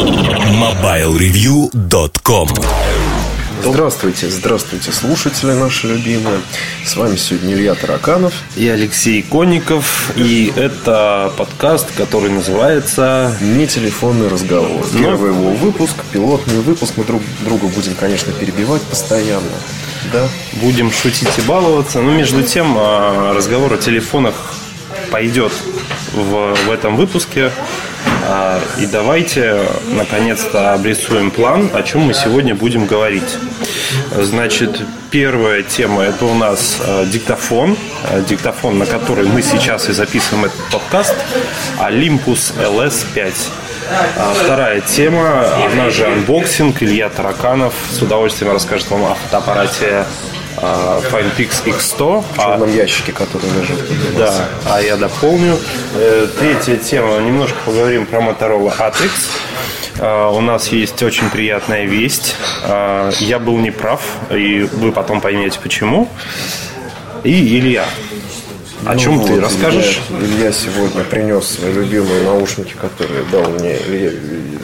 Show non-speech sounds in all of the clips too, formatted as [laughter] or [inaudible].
MobileReview.com Здравствуйте, здравствуйте, слушатели наши любимые. С вами сегодня Илья Тараканов. И Алексей Конников. И это подкаст, который называется... Не телефонный разговор. Ну. Первый его выпуск, пилотный выпуск. Мы друг друга будем, конечно, перебивать постоянно. Да. Будем шутить и баловаться. Но между тем а, разговор о телефонах пойдет в, в этом выпуске. А, И давайте наконец-то обрисуем план, о чем мы сегодня будем говорить. Значит, первая тема это у нас а, диктофон. А, Диктофон, на который мы сейчас и записываем этот подкаст. Olympus LS5. А Вторая тема, она же unboxing. Илья Тараканов с удовольствием расскажет вам о фотоаппарате а, FinePix X100. В черном ящике, который лежит. Да, а я дополню. Э, Третья тема. Немножко поговорим про Motorola Atrix. А, У нас есть очень приятная весть. А, Я был неправ, и вы потом поймете почему. И Илья. О чем Ну ты вот, расскажешь? Илья, Илья сегодня принес свои любимые наушники, которые дал мне Илья-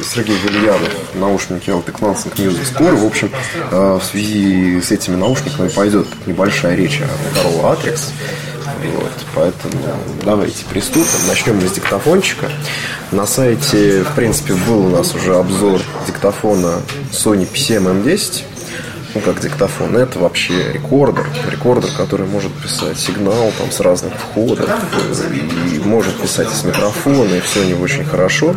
Сергей Вильянов. Наушники LT Classic Music Score. В общем, э, в связи с этими наушниками пойдет небольшая речь о Motorola Atrix. Вот, поэтому давайте приступим. Начнем мы с диктофончика. На сайте, в принципе, был у нас уже обзор диктофона Sony PCM-M10 ну, как диктофон, это вообще рекордер. Рекордер, который может писать сигнал там, с разных входов и может писать из микрофона, и все у него очень хорошо.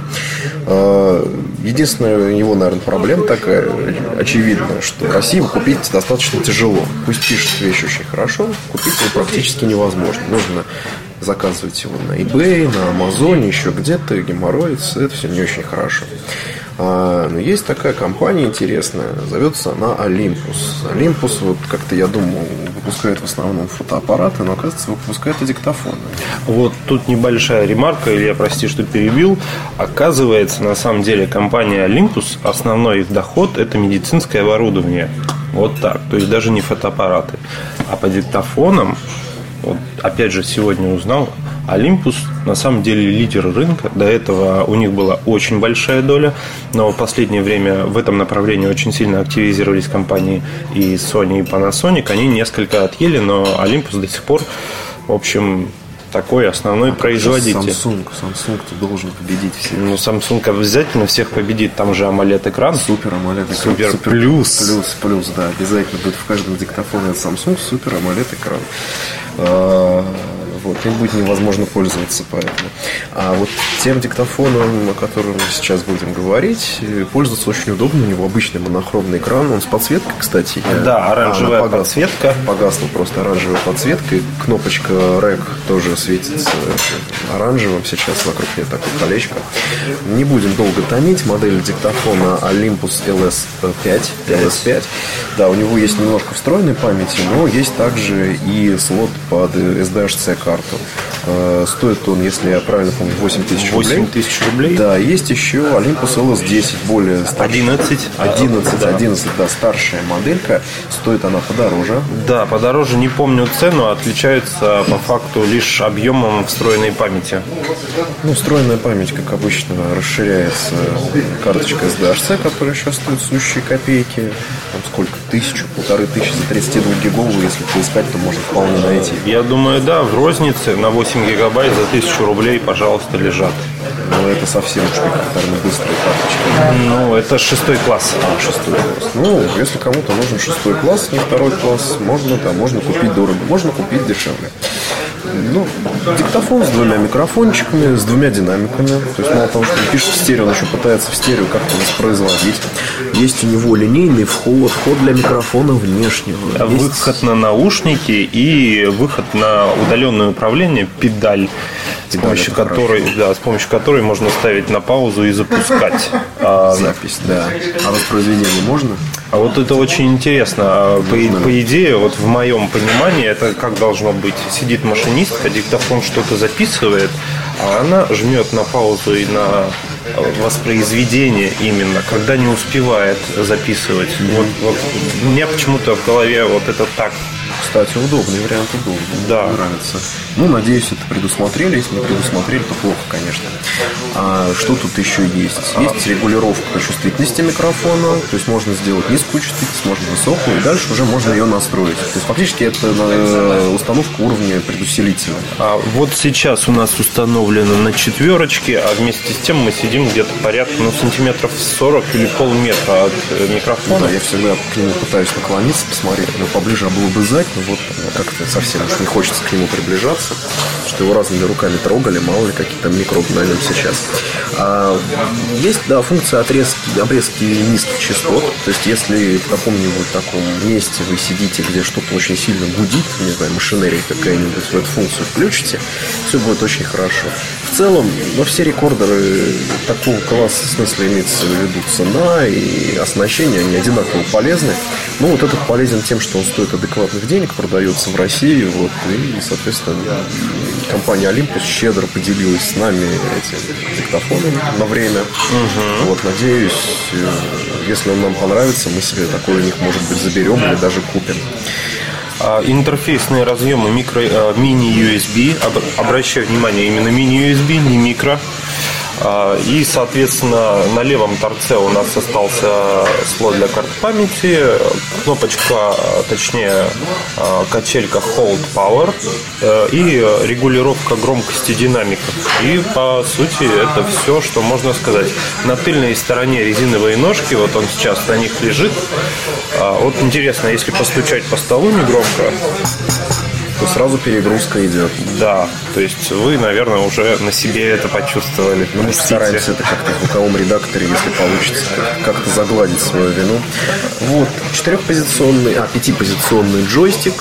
Э, Единственная у него, наверное, проблема такая очевидная, что в России купить достаточно тяжело. Пусть пишет вещь очень хорошо, купить его практически невозможно. Нужно заказывать его на eBay, на Амазоне, еще где-то, геморроится, это все не очень хорошо. А, Но есть такая компания интересная, зовется она Olympus. Olympus, вот как-то я думал, выпускает в основном фотоаппараты, но оказывается выпускает и диктофоны. Вот тут небольшая ремарка, Илья, прости, что перебил. Оказывается, на самом деле компания Olympus, основной их доход – это медицинское оборудование. Вот так. То есть даже не фотоаппараты. А по диктофонам, вот опять же сегодня узнал, Olympus на самом деле лидер рынка. До этого у них была очень большая доля, но в последнее время в этом направлении очень сильно активизировались компании и Sony, и Panasonic. Они несколько отъели, но Olympus до сих пор, в общем, такой основной производитель. Samsung, Samsung ты должен победить все. Ну, Samsung обязательно всех победит, там же AMOLED экран. Супер AMOLED экран. Супер плюс. Плюс, плюс, да, обязательно будет в каждом диктофоне от Samsung супер AMOLED экран. А, Вот, им будет невозможно пользоваться поэтому. А вот тем диктофоном, о котором мы сейчас будем говорить, э, пользоваться очень удобно. У него обычный монохромный экран, он с подсветкой, кстати. Да, оранжевая она погасла. подсветка. Погасла просто оранжевой подсветкой. Кнопочка REC тоже светится оранжевым. Сейчас вокруг нее такое колечко. Не будем долго томить. Модель диктофона Olympus LS5. LS5. Да, у него есть немножко встроенной памяти, но есть также и слот под SDHC карту. Э, Стоит он, если я правильно помню, 8 тысяч рублей. 8 тысяч рублей. Да, есть еще Olympus LS10, более старшая. 11. 11, Да. 11, да, старшая моделька. Стоит она подороже. Да, подороже не помню цену, отличаются по факту лишь объемом встроенной памяти. Ну, встроенная память, как обычно, расширяется карточка SDHC, которая сейчас стоит сущие копейки. Там сколько? Тысячу, полторы тысячи за 32 гиговую, если поискать, то можно вполне найти. Я думаю, да, в рознице на 8 гигабайт за 1000 рублей, пожалуйста, лежат. Но это совсем уж какие-то быстрые карточки. Ну, это шестой класс. А, шестой класс. Ну, если кому-то нужен шестой класс, не второй класс, можно, да, можно купить дорого, можно купить дешевле. Ну, диктофон с двумя микрофончиками, с двумя динамиками. То есть мало того, что он пишет в стерео, он еще пытается в стерео как-то воспроизводить. Есть у него линейный вход, вход для микрофона внешнего. Есть- Выход на наушники и выход на удаленное управление педаль, с помощью которой, да, с помощью которой можно ставить на паузу и запускать. [laughs] А, запись, да. А воспроизведение можно? А вот это очень интересно. А По, по идее, вот в моем понимании, это как должно быть? Сидит машинистка, диктофон что-то записывает, а она жмет на паузу и на воспроизведение именно, когда не успевает записывать. Вот, вот у меня почему-то в голове вот это так кстати, удобный вариант, удобный. Да. Мне нравится. Ну, надеюсь, это предусмотрели. Если не предусмотрели, то плохо, конечно. А что тут еще есть? Есть регулировка чувствительности микрофона. То есть можно сделать низкую чувствительность, можно высокую. И дальше уже можно ее настроить. То есть фактически это э, установка уровня предусилителя. А вот сейчас у нас установлено на четверочке, а вместе с тем мы сидим где-то порядка ну, сантиметров 40 или полметра от э, микрофона. да, я всегда к нему пытаюсь наклониться, посмотреть, но поближе было бы сзади, но вот э, как-то совсем уж не хочется к нему приближаться, что его разными руками трогали, мало ли какие там микробы на нем сейчас. А, есть, да, функция отрезки, обрезки низких частот, то есть если в каком-нибудь таком месте вы сидите, где что-то очень сильно гудит, не знаю, машинерия какая-нибудь, вы эту функцию включите, все будет очень хорошо. В целом, во все рекордеры такого класса, в смысле, имеется в виду цена и оснащение, они одинаково полезны. Ну, вот этот полезен тем, что он стоит адекватных денег, продается в России, вот, и, соответственно, компания Olympus щедро поделилась с нами этим диктофоном на время. Вот, надеюсь, э, если он нам понравится, мы себе такой у них, может быть, заберем или даже купим. А, Интерфейсные разъемы микро, э, мини-USB. Об- Обращаю внимание, именно мини-USB, не микро. А, И, соответственно, на левом торце у нас остался слот для карт памяти, кнопочка, точнее, а, качелька Hold Power э, и регулировка громкости динамиков. И, по сути, это все, что можно сказать. На тыльной стороне резиновые ножки, вот он сейчас на них лежит. А, Вот интересно, если постучать по столу негромко, То сразу перегрузка идет. да, то есть вы, наверное, уже на себе это почувствовали. Мы Простите. стараемся это как-то в звуковом редакторе, если получится, как- как-то загладить свою вину. Вот, четырехпозиционный, а, пятипозиционный джойстик,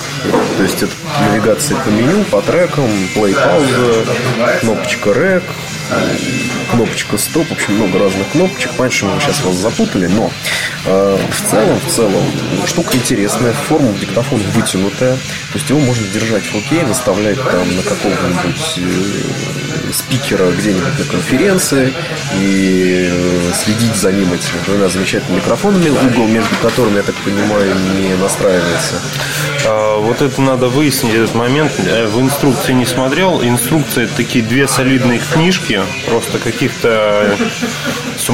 то есть это навигация по меню, по трекам, плей пауза, кнопочка рек, кнопочка стоп, в общем, много разных кнопочек. Раньше мы сейчас вас запутали, но э, в целом, в целом, штука интересная, форма диктофона вытянутая, то есть его можно держать в руке, наставлять там на какого-нибудь э, спикера где-нибудь на конференции и э, следить за ним этими двумя замечательными микрофонами, угол между которыми, я так понимаю, не настраивается. А, Вот это надо выяснить, этот момент. Э, В инструкции не смотрел. Инструкции это такие две солидные книжки, просто каких-то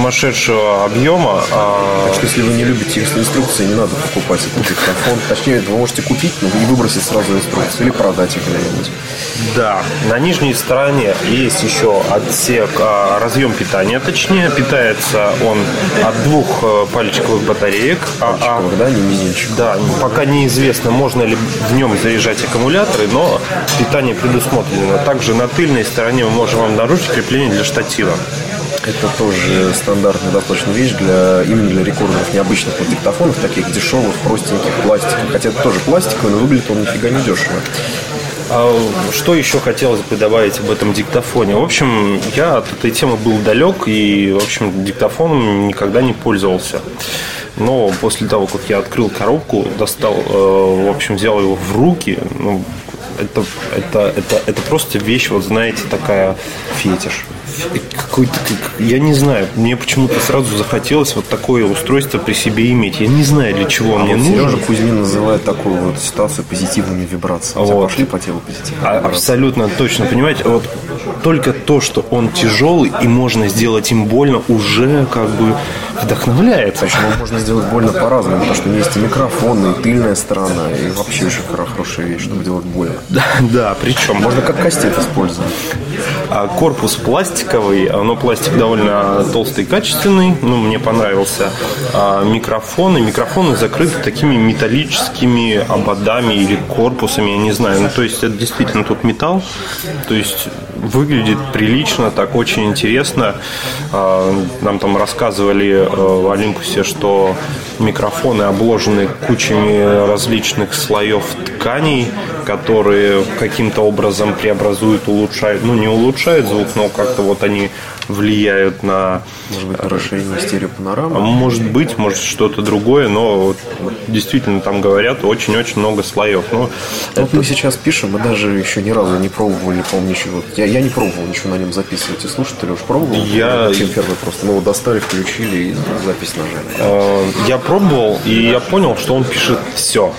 сумасшедшего объема. А, Так что, если вы не любите их инструкцией, не надо покупать этот диктофон. Точнее, вы можете купить, но и выбросить сразу инструкцию или продать их где-нибудь. Да, на нижней стороне есть еще отсек, а, разъем питания, точнее, питается он от двух э, пальчиковых батареек. А- а- Чего, да, не мининчик. Да, пока неизвестно, можно ли в нем заряжать аккумуляторы, но питание предусмотрено. Также на тыльной стороне мы можем обнаружить крепление для штатива. Это тоже стандартная достаточно вещь для именно для рекордеров необычных вот диктофонов, таких дешевых, простеньких, пластиковых. Хотя это тоже пластиковый, но выглядит он нифига не дешево. А что еще хотелось бы добавить об этом диктофоне? В общем, я от этой темы был далек и, в общем, диктофоном никогда не пользовался. Но после того, как я открыл коробку, достал, э, в общем, взял его в руки, ну, это, это, это, это просто вещь, вот знаете, такая фетиш. Какой-то, как- я не знаю, мне почему-то сразу захотелось вот такое устройство при себе иметь. Я не знаю, для чего он мне Вот нужен. Сережа Кузьмин называет такую вот ситуацию позитивными вибрациями. Вот. пошли по телу позитивные А- вибрации? Абсолютно точно, понимаете, вот только то, что он тяжелый и можно сделать им больно, уже как бы вдохновляет. Причем его можно сделать больно по-разному, потому что есть и микрофон, и тыльная сторона, и вообще очень хоро- хорошая вещь, чтобы делать больно. Да, да, причем Можно как кастет использовать. а, корпус пластиковый, но пластик довольно толстый и качественный, ну, мне понравился. А, микрофоны, микрофоны закрыты такими металлическими ободами или корпусами, я не знаю. Ну, то есть это действительно тут металл, то есть выглядит прилично, так очень интересно. А, Нам там рассказывали э, в Олимпусе, что микрофоны обложены кучами различных слоев тканей, которые каким-то образом преобразуют, улучшают, ну не улучшают звук, но как-то вот они влияют на Может быть, на расширение стереопанорамы. Может быть, может что-то другое, но вот действительно там говорят очень-очень много слоев. Ну, Вот мы сейчас пишем, мы даже еще ни разу не пробовали, по-моему, ничего. Я, я не пробовал ничего на нем записывать. И слушатели уж пробовал? Я- Чем первый просто. Мы его достали, включили и запись нажали. э, я пробовал, и я понял, что он пишет все.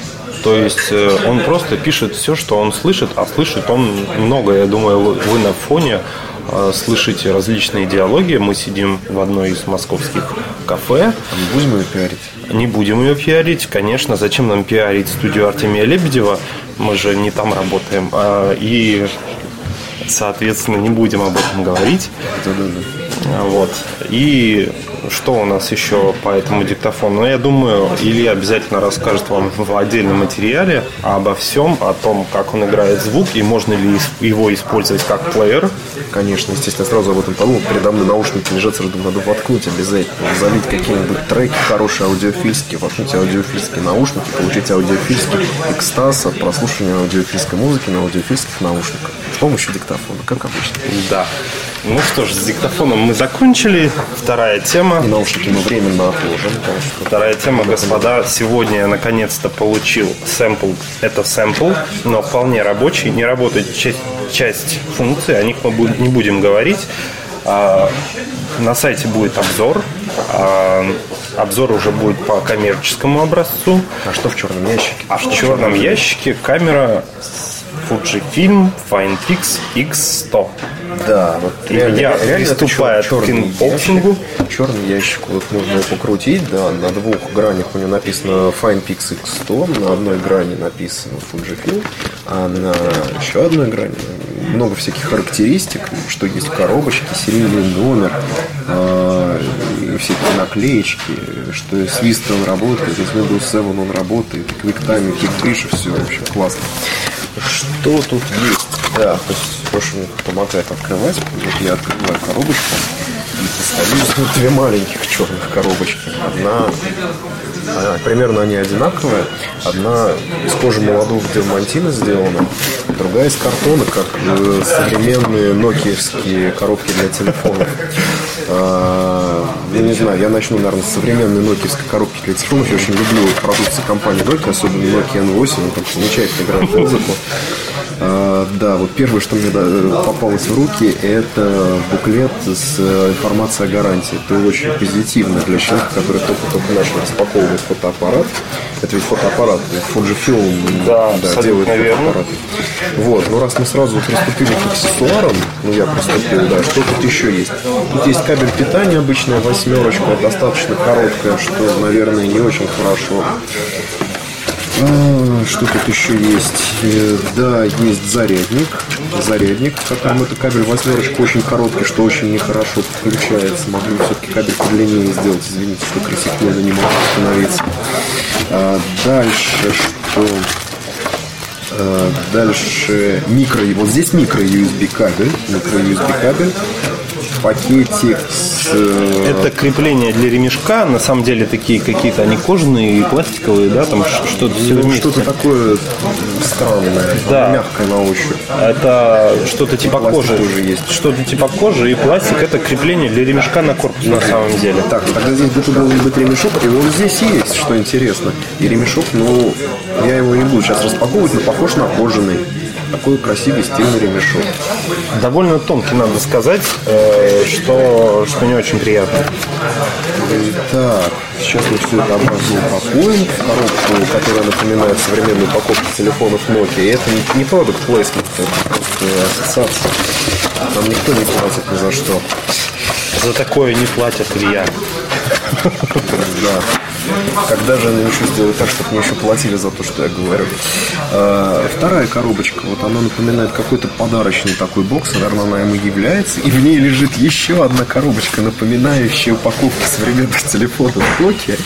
То есть э, он просто пишет все, что он слышит, а слышит он много. Я думаю, вы на фоне э, слышите различные диалоги. Мы сидим в одной из московских кафе. Не будем ее пиарить. Не будем ее пиарить, конечно. Зачем нам пиарить студию Артемия Лебедева? Мы же не там работаем. А, И, соответственно, не будем об этом говорить. Да-да-да. Вот. И что у нас еще по этому диктофону? Ну, я думаю, Илья обязательно расскажет вам в отдельном материале обо всем, о том, как он играет звук и можно ли его использовать как плеер. Конечно, естественно, сразу об этом подумал. Передо мной наушники лежат, сразу надо воткнуть обязательно. Залить какие-нибудь треки хорошие, аудиофильские, воткнуть аудиофильские наушники, получить аудиофильский экстаз от прослушивания аудиофильской музыки на аудиофильских наушниках. С помощью диктофона, как обычно. Да. Ну что ж, с диктофоном мы закончили. Вторая тема. И наушники мы временно отложим, Вторая тема, господа. Сегодня я наконец-то получил сэмпл. Это сэмпл, но вполне рабочий. Не работает часть, часть функций, о них мы не будем говорить. А, на сайте будет обзор. А, обзор уже будет по коммерческому образцу. А что в черном ящике? А в черном ящике камера Fujifilm FinePix X100. Да, вот Илья приступает к unboxing у. Черный ящик, вот можно его покрутить, да, на двух гранях у него написано FinePix X100, на одной грани написано Fujifilm, а на еще одной грани много всяких характеристик, что есть в коробочке, серийный номер, э, всякие наклеечки, что с Vista он работает, с Windows 7 он работает, QuickTime, QuickPrish, все вообще классно. Что тут есть? Да, то есть помогает открывать, вот я открываю коробочку и достаю две маленьких черных коробочки. Одна примерно они одинаковые. Одна из кожи молодого дермантина сделана, другая из картона, как э, современные нокиевские коробки для телефонов. А, Я не знаю, я начну, наверное, с современной нокиевской коробки для телефонов. Я очень люблю продукцию компании Nokia, особенно Nokia N8, он там замечательно играет музыку. А, Да, вот первое, что мне попалось в руки, это буклет с э, информацией о гарантии. Это очень позитивно для человека, который только-только начал распаковывать фотоаппарат. Это ведь фотоаппарат, Fujifilm Да, абсолютно делает верно. фотоаппараты. Вот, ну раз мы сразу приступили к аксессуарам, ну я приступил, да, что тут еще есть? Тут есть кабель питания обычная восьмерочка, достаточно короткая, что, наверное, не очень хорошо. А, Что тут еще есть? Э, Да, есть зарядник. Зарядник, в котором это кабель восьмерочка очень короткий, что очень нехорошо подключается. Бы все-таки кабель подлиннее сделать. Извините, что красивее не могу остановиться. А, Дальше что? А, Дальше микро. Вот здесь микро USB кабель. Микро USB кабель. Пакетик с э, Это крепление для ремешка, на самом деле такие какие-то, они кожаные и пластиковые, да, там что-то все ну, вместе. что-то такое странное, Да. мягкое на ощупь. Это что-то типа кожи. тоже есть. Что-то типа кожи и пластик это крепление для ремешка на корпус на самом деле. Так, тогда здесь должен быть ремешок, и он здесь есть, что интересно. И ремешок, ну, я его не буду сейчас распаковывать, но похож на кожаный. Такой красивый стильный ремешок. Довольно тонкий, надо сказать, э, что, что не очень приятно. Так, сейчас мы все это обратно упакуем в коробку, которая напоминает современную упаковку телефонов Nokia. И это не, не продукт placement, это просто ассоциация. Нам никто не платит ни за что. За такое не платят Илья. [laughs] Да. Когда же они еще сделают так, чтобы мне еще платили за то, что я говорю? А, Вторая коробочка, вот она напоминает какой-то подарочный такой бокс, наверное, она ему является, и в ней лежит еще одна коробочка, напоминающая упаковку современных телефонов Nokia.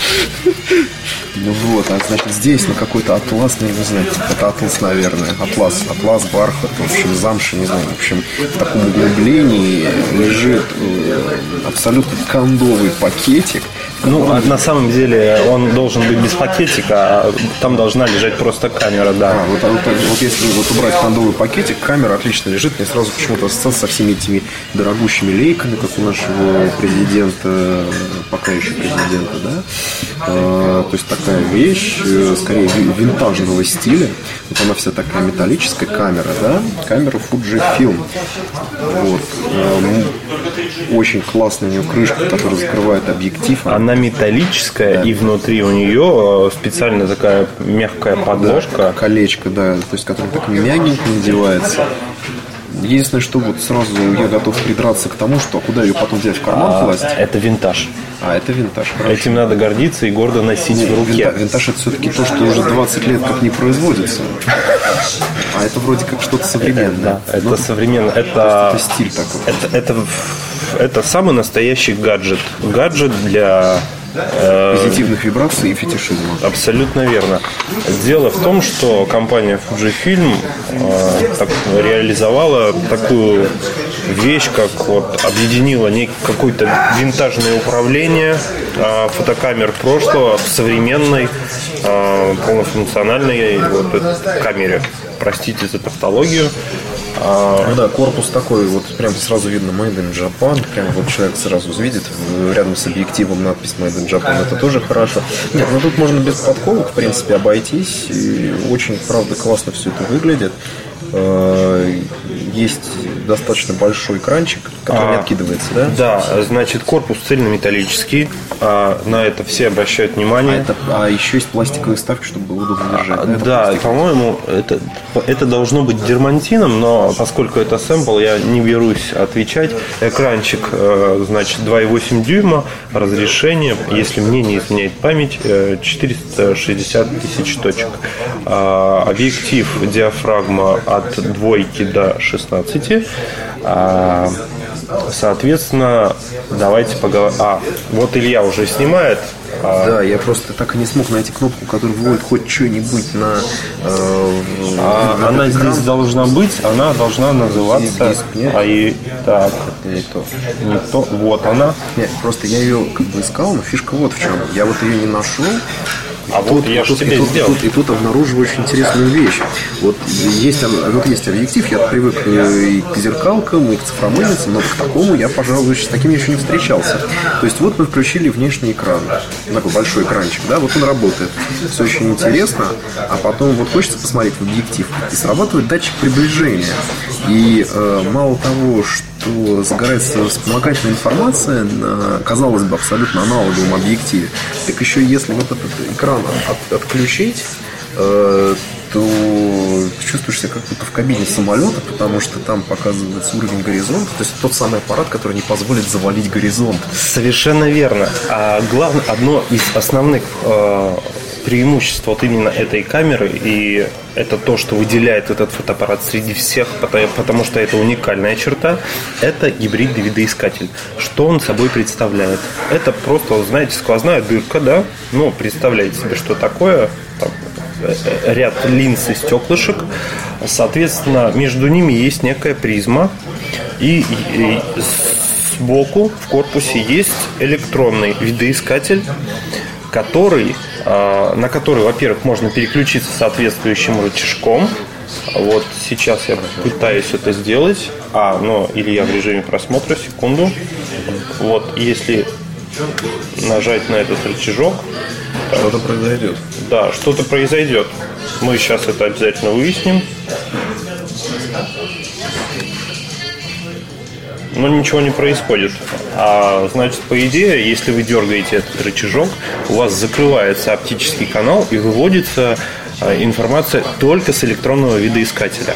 Ну вот, а значит здесь на какой-то атлас, ну, не знаю, это атлас, наверное, атлас, атлас, бархат, в общем, замша, не знаю, в общем, в таком углублении лежит э, абсолютно кондовый пакетик, Ну, а на самом деле он должен быть без пакетика, а там должна лежать просто камера, да. А, вот, вот, вот если вот убрать кондовый пакетик, камера отлично лежит. Мне сразу почему-то ассоциация со всеми этими дорогущими лейками, как у нашего президента, пока еще президента, да. А, то есть такая вещь, э, скорее ви- винтажного стиля. Вот она вся такая металлическая камера, да. Камера Fujifilm. Вот. А, м, Очень классная у нее крышка, которая закрывает объектив. Она металлическая, и внутри у нее специально такая мягкая подложка. Колечко, да, то есть, которое так мягенько надевается. Единственное, что вот сразу я готов придраться к тому, что куда ее потом взять в карман А, класть. это винтаж. А это винтаж, хорошо. Этим надо гордиться и гордо носить в руке. Винта- Винтаж это все-таки то, что уже 20 лет как не производится. А это вроде как что-то современное. Да, это Ну, современно. Это, это стиль такой. это, это, это самый настоящий гаджет. Гаджет для э, Позитивных вибраций и фетишизма. Абсолютно верно. Дело в том, что компания Fujifilm э, так, реализовала такую вещь, как вот объединила какое-то винтажное управление э, фотокамер прошлого в современной э, полнофункциональной вот, камере. Простите за тавтологию. А, Ну да, корпус такой, вот прям сразу видно Made in Japan, прям вот человек сразу увидит в- рядом с объективом надпись Made in Japan, это тоже хорошо. Нет, ну тут можно без подколок, в принципе, обойтись, и очень, правда, классно все это выглядит. Э, Есть достаточно большой экранчик, который не А. откидывается, да? Да, значит, корпус цельнометаллический. а, на это все обращают А, внимание. это, а еще есть пластиковые вставки, чтобы было удобно держать. да, это Да, пластик? по-моему, это, это должно быть дермантином, но поскольку это сэмпл, я не берусь отвечать. Экранчик, э, значит, 2,8 дюйма, разрешение, если мне не изменяет память, э, 460 тысяч точек. А, Объектив диафрагма от двойки до 16. А, Соответственно, давайте поговорим. А, вот Илья уже снимает. А, Да, я просто так и не смог найти кнопку, которая выводит хоть что-нибудь на... э, А, на она экран. здесь должна быть, она должна называться. Диск, нет? А и так, Не то. не то. Вот она. Нет, просто я ее как бы искал, но фишка вот в чем. Я вот ее не нашел. А вот я тут, и тут, сделал. И тут, и тут обнаруживаю очень интересную вещь. Вот есть, вот есть объектив, я привык э, и к зеркалкам, и к цифромыльницам, но к такому я, пожалуй, с таким еще не встречался. То есть вот мы включили внешний экран, такой большой экранчик, да, вот он работает. Все очень интересно, а потом вот хочется посмотреть в объектив, и срабатывает датчик приближения. И э, мало того, что загорается вспомогательная информация на, казалось бы, абсолютно аналоговом объективе, так еще если вот этот экран от- отключить, э, то чувствуешь себя как будто в кабине самолета, потому что там показывается уровень горизонта. То есть тот самый аппарат, который не позволит завалить горизонт. Совершенно верно. А главное, одно из основных э, преимуществ вот именно этой камеры, и это то, что выделяет этот фотоаппарат среди всех, потому, что это уникальная черта, это гибридный видоискатель. Что он собой представляет? Это просто, знаете, сквозная дырка, да? Ну, представляете себе, что такое? Там, э, э, ряд линз и стеклышек. Соответственно, между ними есть некая призма. И, и сбоку в корпусе есть электронный видоискатель, который, на который, во-первых, можно переключиться соответствующим рычажком. Вот сейчас я пытаюсь это сделать. А, но или я в режиме просмотра, секунду. Вот, если нажать на этот рычажок, Что-то произойдет. да, что-то произойдет. Мы сейчас это обязательно выясним. Но ничего не происходит. А значит, по идее, если вы дергаете этот рычажок, у вас закрывается оптический канал и выводится а, информация только с электронного видоискателя.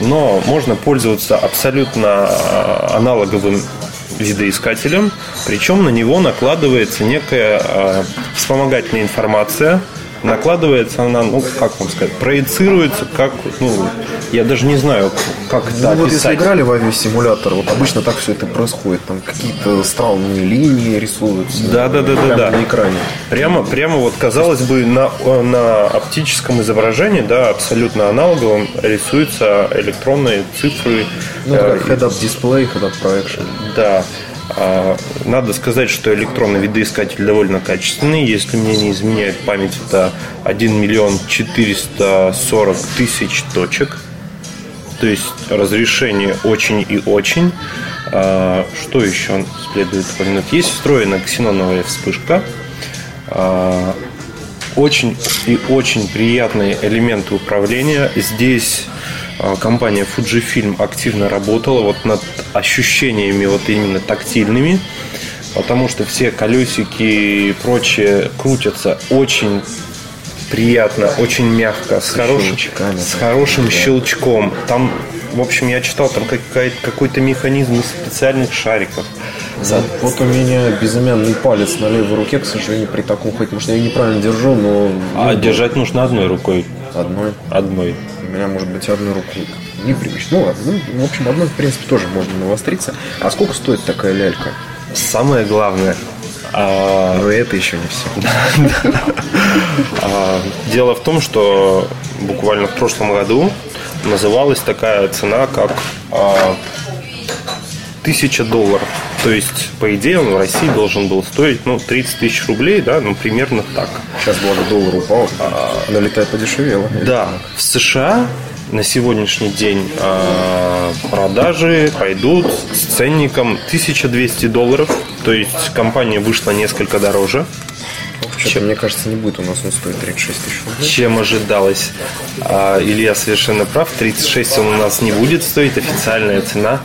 Но можно пользоваться абсолютно а, аналоговым видоискателем, причем на него накладывается некая а, вспомогательная информация, накладывается она, ну, как вам сказать, проецируется, как, ну, я даже не знаю, как это Ну, вот если играли в авиасимулятор, вот обычно так все это происходит. Там какие-то странные линии рисуются. Да, да, да, да, да. на экране. Прямо, прямо вот казалось бы на, на оптическом изображении, да, абсолютно аналоговом рисуются электронные цифры. Ну, э, как head-up дисплей, head-up projection. Да. А, Надо сказать, что электронный видоискатель довольно качественный. Если мне не изменяет память, это 1 миллион 440 тысяч точек. То есть разрешение очень и очень. А, Что еще следует упомянуть? Есть встроенная ксеноновая вспышка. А, Очень и очень приятные элементы управления. Здесь компания Fujifilm активно работала вот над ощущениями вот именно тактильными. потому что все колесики и прочее крутятся очень приятно, очень мягко, с, хорошим, с да. хорошим Да. щелчком. Там, в общем, я читал, там какой-то механизм из специальных шариков. За- Вот у меня безымянный палец на левой руке, к сожалению, при таком ходе, потому что я неправильно держу, но А держать нужно одной рукой. одной. Одной. У меня, может быть, одной рукой непривычно. Ну ладно, ну, в общем, одной, в принципе, тоже можно навостриться. А сколько стоит такая лялька? Самое главное, а, Но это еще не все. [laughs] а, дело в том, что буквально в прошлом году называлась такая цена, как а, тысяча долларов. То есть, по идее, он в России должен был стоить ну, 30 тысяч рублей, да, ну, примерно так. Сейчас, благо, доллар упал, налетай подешевело. Да, в США на сегодняшний день а, продажи пойдут с ценником 1200 долларов. То есть компания вышла несколько дороже, Что-то, мне кажется, не будет у нас он стоит 36 тысяч рублей. чем ожидалось. А, Илья совершенно прав. 36 он у нас не будет стоить. Официальная цена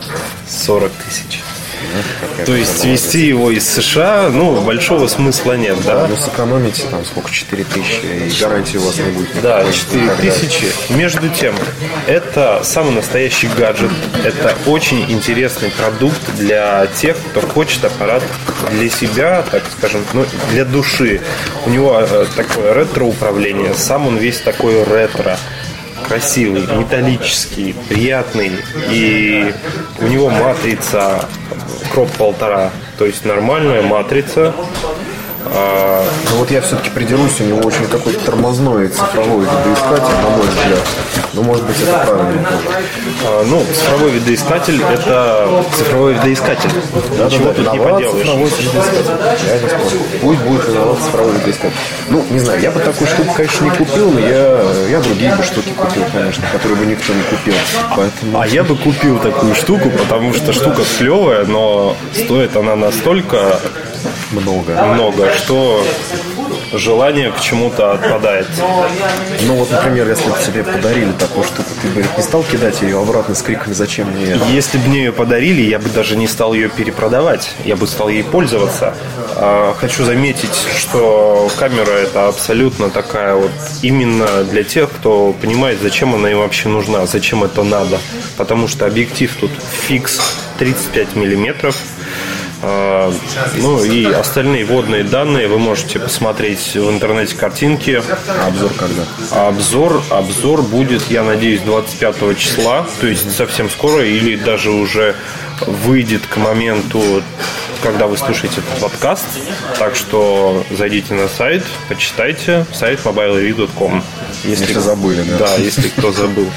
40 тысяч. То есть вести его из США, ну, большого смысла нет, да? Ну, сэкономите там сколько, 4 тысячи, и гарантии у вас не будет. Да, никакой 4 никогда. тысячи. Между тем, это самый настоящий гаджет. Это очень интересный продукт для тех, кто хочет аппарат для себя, так скажем, ну, для души. У него э, такое ретро-управление. Сам он весь такой ретро красивый, металлический, приятный. И у него матрица кроп полтора. То есть нормальная матрица. А, Ну вот я все-таки придерусь, у него очень какой-то тормозной цифровой видоискатель, на мой взгляд. Ну, может быть, это правильно. А, Ну, цифровой видоискатель – это цифровой видоискатель. Ничего тут не поделаешь. цифровой видоискатель. Я не спорю. Пусть будет виноват цифровой видоискатель. Ну, не знаю, я бы такую штуку, конечно, не купил, но я, я другие бы штуки купил, конечно, которые бы никто не купил. Поэтому... А я бы купил такую штуку, потому что штука клевая, но стоит она настолько много. много, что желание к чему-то отпадает. Ну вот, например, если бы тебе подарили такую штуку, ты бы не стал кидать ее обратно с криками «Зачем мне это?» Если бы мне ее подарили, я бы даже не стал ее перепродавать, я бы стал ей пользоваться. А, Хочу заметить, что камера это абсолютно такая вот именно для тех, кто понимает, зачем она им вообще нужна, зачем это надо. Потому что объектив тут фикс 35 миллиметров. А, Ну и остальные водные данные вы можете посмотреть в интернете картинки. А обзор когда? А Обзор, обзор будет, я надеюсь, 25 числа, то есть совсем скоро, или даже уже выйдет к моменту, когда вы слушаете этот подкаст. Так что зайдите на сайт, почитайте, сайт mobilereview.com. Если забыли, да. Да, если кто забыл.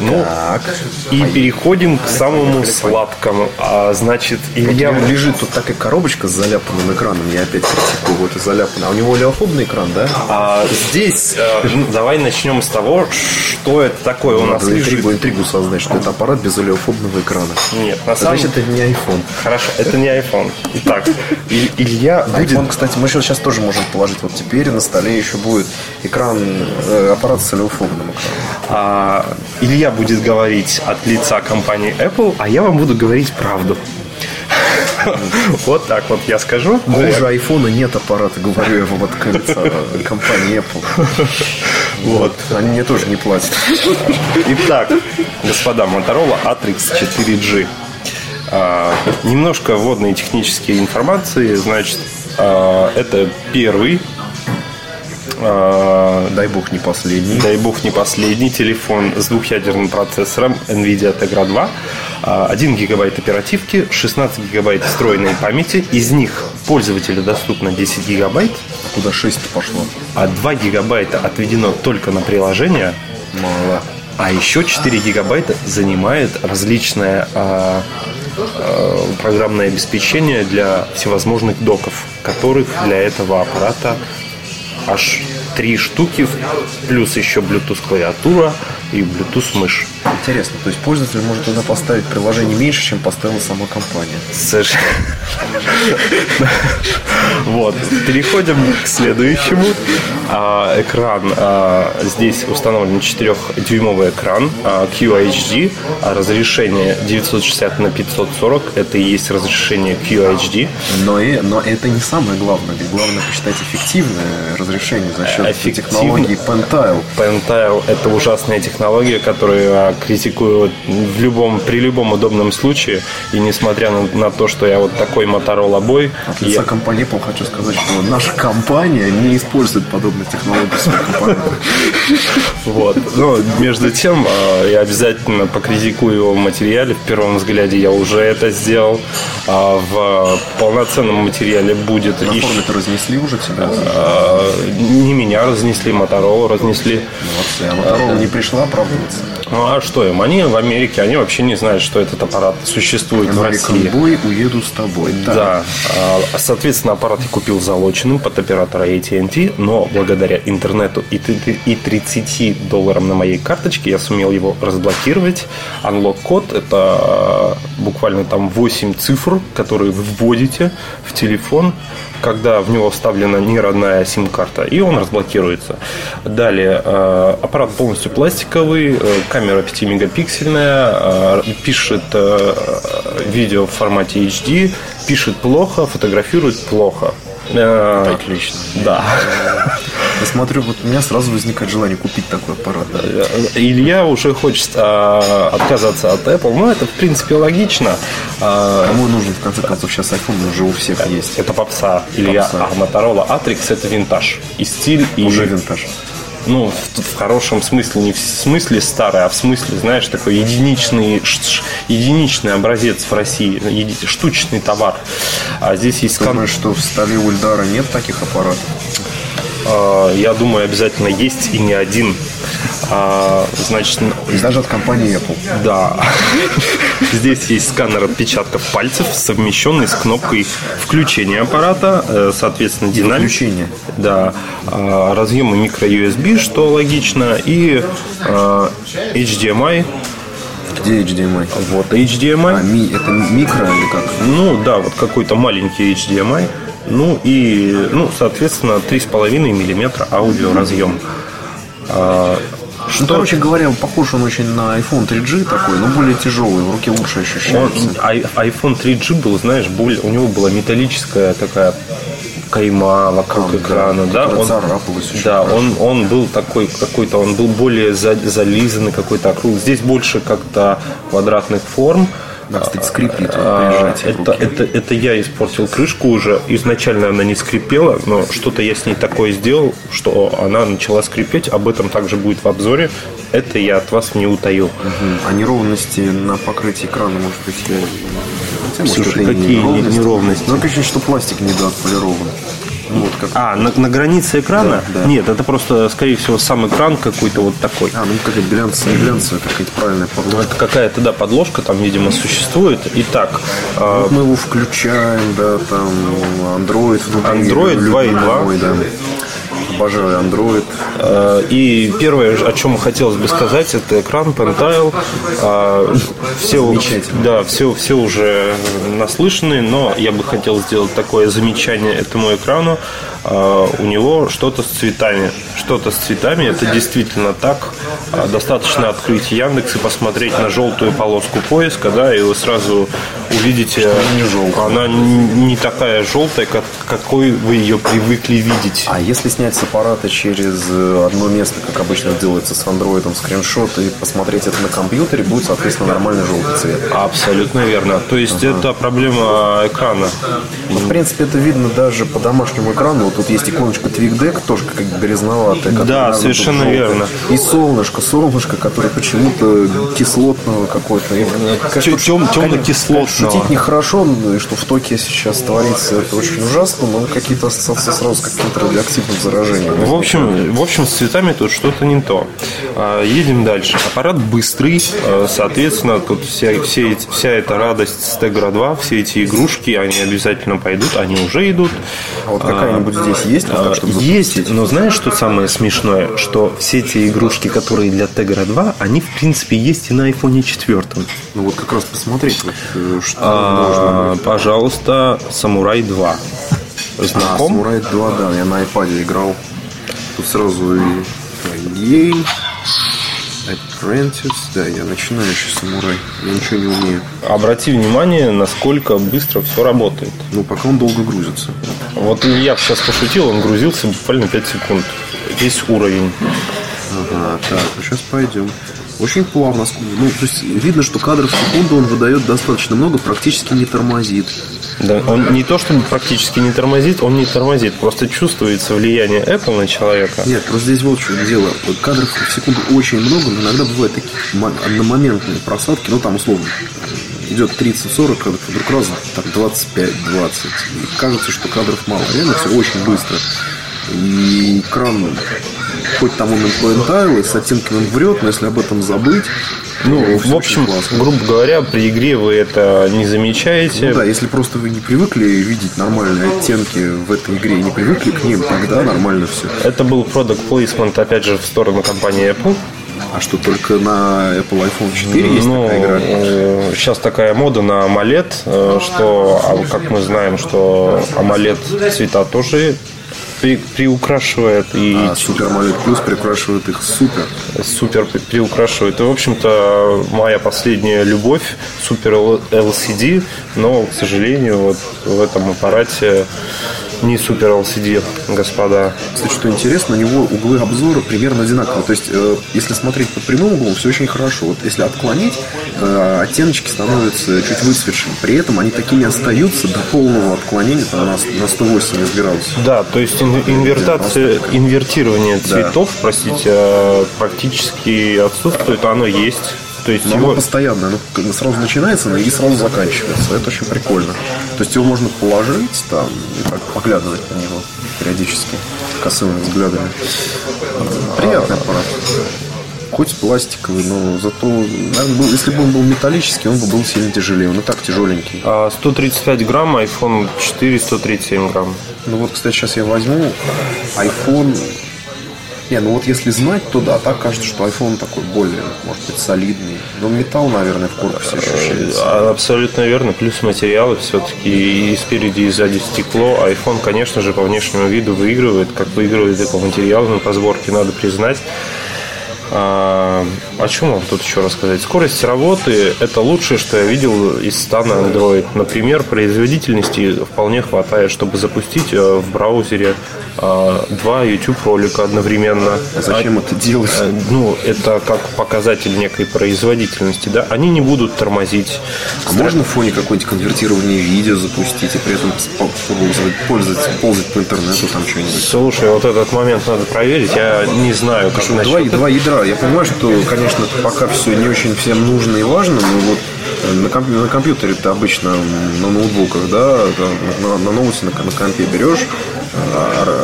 Ну, Так. и переходим к самому сладкому. А, значит, Илья... Я лежит тут такая коробочка с заляпанным экраном, я опять критикую, вот и заляпанный. А у него олеофобный экран, да? А, здесь э, ну, давай начнем с того, что это такое у нас Надо лежит. интригу, интригу создать, что это аппарат без олеофобного экрана. Нет, на самом Значит, это не iPhone. Хорошо, это не iPhone. Итак, Илья будет... iPhone, кстати, мы сейчас тоже можем положить. Вот теперь на столе еще будет экран, э, аппарат с олеофобным экраном. а, Илья будет говорить от лица компании Apple, а я вам буду говорить правду. [laughs] Вот так вот я скажу. Хуже айфона нет аппарата, говорю я вам от компании Apple. [laughs] Вот. Они мне тоже не платят. Итак, господа, Motorola Atrix 4G. А, немножко вводной технической информации. Значит, а, это первый а, Дай бог не последний. дай бог не последний телефон с двухъядерным процессором NVIDIA Tegra 2, а, 1 гигабайт оперативки, 16 гигабайт встроенной памяти, из них пользователю доступно 10 гигабайт, Куда 6 пошло? а 2 гигабайта отведено только на приложение, Мало. а еще 4 гигабайта занимает различное а, а, программное обеспечение для всевозможных доков, которых для этого аппарата аж три штуки, плюс еще Bluetooth клавиатура и Bluetooth мышь. Интересно, то есть пользователь может туда поставить приложение меньше, чем поставила сама компания. Совершенно. Вот. Переходим к следующему. А, экран. а, здесь установлен 4-дюймовый экран а, QHD. разрешение 960 на 540. Это и есть разрешение QHD. Но, и, но это не самое главное. Ведь главное посчитать эффективное разрешение за счет Эффективно. технологии Pentile. Pentile – это ужасная технология, которую критикую в любом, при любом удобном случае. И несмотря на, на то, что я вот такой Motorola бой, От лица я- компании Apple хочу сказать, что наша компания не использует подобные технологии в своей компании. Вот. Но между тем, э, я обязательно покритикую его в материале. В первом взгляде я уже это сделал. А В полноценном материале будет На еще... форуме-то разнесли уже тебя. э, Не меня разнесли, Моторолу разнесли. Молодцы. А Motorola не пришла оправдываться. Ну а что им? Они в Америке, они вообще не знают, что этот аппарат существует в России. Boy, уеду с тобой. Так. Да, а, соответственно, аппарат я купил залоченным под оператора AT&T, но благодаря интернету и т- и 30 долларам на моей карточке я сумел его разблокировать. Unlock-код – это э, буквально там 8 цифр, которые вы вводите в телефон, когда в него вставлена не родная сим-карта, и он разблокируется. Далее, э, аппарат полностью пластиковый, э, камера 5-мегапиксельная, э, пишет видео в формате HD, пишет плохо, фотографирует плохо. Э, Отлично. Да. [laughs] Я смотрю, вот у меня сразу возникает желание купить такой аппарат. да. Илья уже хочет а, отказаться от Apple. Ну, это, в принципе, логично. А, Кому нужен, в конце концов, сейчас iPhone уже у всех есть. это попса. Илья, Попса. а Motorola Atrix это винтаж. И стиль, и... Уже винтаж. Ну, в, в хорошем смысле, не в смысле старый, а в смысле, знаешь, такой единичный, единичный образец в России, еди- штучный товар. А здесь есть скан... Думаешь, что в столе Ульдара нет таких аппаратов? а, я думаю, обязательно есть и не один. А, значит, И даже от компании Apple. Да. [laughs] Здесь есть сканер отпечатков пальцев, совмещенный с кнопкой включения аппарата, э, соответственно, динамик. Включение. Да. А, Разъемы micro-USB, что логично, и HDMI. Где HDMI? Вот HDMI. А, ми, это микро или как? Ну да, вот какой-то маленький HDMI. Ну и, ну, соответственно, 3,5 миллиметра аудиоразъем. А, Ну, короче говоря, похож он очень на iPhone 3G такой, но более тяжелый, в руке лучше Он, ощущается. ай- iPhone 3G был, знаешь, более, у него была металлическая такая кайма вокруг Да, экрана, да, которая он, да, хорошо. он, он был такой какой-то, он был более за- зализанный какой-то округ. Здесь больше как-то квадратных форм. Да, кстати, скрипит А, это, это, это я испортил крышку уже. Изначально она не скрипела, но что-то я с ней такое сделал, что она начала скрипеть. Об этом также будет в обзоре. Это я от вас не утаю. А неровности на покрытии экрана, может быть, я... Хотя, может, Слушай, какие неровности? Ну, конечно, что пластик недоотполирован. Вот как... А, на, на границе экрана? Да, да. Нет, это просто, скорее всего, сам экран какой-то вот такой. А, ну какая-то глянцевая, не глянцевая, какая-то правильная подложка. Это какая-то, да, подложка там, видимо, существует. Итак, а, Вот мы его включаем, да, там Android внутри. Android любимый 2.2. мой, да. Обожаю Android. Э, И первое, о чем хотелось бы сказать, это экран Pentile. Э, Все, да, все, все уже наслышаны, но я бы хотел сделать такое замечание этому экрану. Э, У него что-то с цветами. Что-то с цветами, это действительно так. Э, Достаточно открыть Яндекс и посмотреть на желтую полоску поиска, да, и вы сразу увидите, не желтая. она не такая желтая, как, какой вы ее привыкли видеть. А если снять с аппарата через э, одно место, как обычно делается с андроидом, скриншот и посмотреть это на компьютере, будет, соответственно, нормальный желтый цвет. Абсолютно верно. То есть это проблема экрана. Ну, в принципе, это видно даже по домашнему экрану. Тут есть иконочка TweakDeck, тоже как грязноватая. Да, совершенно верно. И солнышко, солнышко, которое почему-то кислотного какое-то. И, конечно, Тем- темно-кислотное. Шутить нехорошо, ну, что в Токио сейчас творится, это очень ужасно, но какие-то ассоциации сразу с каким-то радиоактивным заражением. В общем, в общем, с цветами тут что-то не то. А, Едем дальше. Аппарат быстрый, а, соответственно, тут вся, все вся эта радость с Тегра 2, все эти игрушки, они обязательно пойдут, они уже идут. А вот какая-нибудь здесь есть? так, чтобы Есть, но знаешь, что самое смешное? Что все эти игрушки, которые для Тегра 2, они, в принципе, есть и на iPhone 4. Ну вот как раз посмотреть, э, что А, можно. пожалуйста, Самурай 2. А, Знаком? Самурай 2, да, я на iPad играл. Тут сразу и Game, Apprentice, да, я начинающий самурай, я ничего не умею. Обрати внимание, насколько быстро все работает. Ну, пока он долго грузится. Вот я сейчас пошутил, он грузился буквально 5 секунд. Весь уровень. Ага, так, ну сейчас пойдем. Очень плавно. Ну, то есть видно, что кадров в секунду он выдает достаточно много, практически не тормозит. Да, он не то чтобы практически не тормозит, он не тормозит. Просто чувствуется влияние Apple на человека. Нет, просто здесь вот чем дело. Кадров в секунду очень много, но иногда бывают такие мо- одномоментные просадки, ну там условно идет 30-40 кадров, вдруг раз там 25-20. И кажется, что кадров мало. Реально все очень быстро. И экран, хоть там он имплантайл, и с оттенками он врет, но если об этом забыть, Ну, всё в общем, грубо говоря, при игре вы это не замечаете. Ну да, если просто вы не привыкли видеть нормальные оттенки в этой игре и не привыкли к ним, тогда нормально все. Это был product placement, опять же, в сторону компании Apple. А что, только на Apple iPhone 4 есть ну, такая игра? сейчас такая мода на AMOLED, э, что, а как мы знаем, что AMOLED цвета тоже при- приукрашивает и А AMOLED Plus приукрашивает их супер. супер при- приукрашивает. И, в общем-то, моя последняя любовь супер LCD, но, к сожалению, вот в этом аппарате не супер LCD, господа. Кстати, что интересно, у него углы обзора примерно одинаковые. То есть, э, если смотреть под прямым углом, все очень хорошо. Вот если отклонить, э, оттеночки становятся чуть выцветшими. При этом они такими остаются до полного отклонения там, на, на 180 градусов. Да, то есть ин- инвертация, инвертирование цветов, простите, э, практически отсутствует, оно есть. То есть Но оно его, постоянно, оно как бы сразу начинается и сразу заканчивается. Это очень прикольно. То есть его можно положить там и так поглядывать на него периодически косыми взглядами. Приятный аппарат. Хоть пластиковый, но зато, наверное, был- если бы он был металлический, он бы был сильно тяжелее. Он и так тяжеленький. а, 135 грамм, iPhone 4 137 грамм. Ну вот, кстати, сейчас я возьму iPhone. Не, ну вот если знать, то да, так кажется, что iPhone такой более, может быть, солидный. Но металл, наверное, в корпусе ощущается. А, Абсолютно верно. Плюс материалы все-таки и спереди, и сзади стекло. iPhone, конечно же, по внешнему виду выигрывает. Как выигрывает и по материалам, и по сборке, надо признать. А, о чем вам тут еще рассказать? Скорость работы – это лучшее, что я видел из стана Android. Например, производительности вполне хватает, чтобы запустить э, в браузере два YouTube ролика одновременно. А зачем это делать? Э, Ну, это как показатель некой производительности, да? Они не будут тормозить. А можно в фоне какое-нибудь конвертирование видео запустить и при этом по- пользовать, пользоваться, ползать по интернету там что-нибудь? Слушай, вот этот момент надо проверить. Я не знаю, как Два, насчет два ядра. Я понимаю, что, конечно, пока все не очень всем нужно и важно, но вот э, на, комп- на компьютере ты обычно на ноутбуках, да, там, на, на ноуте, на, на компе берешь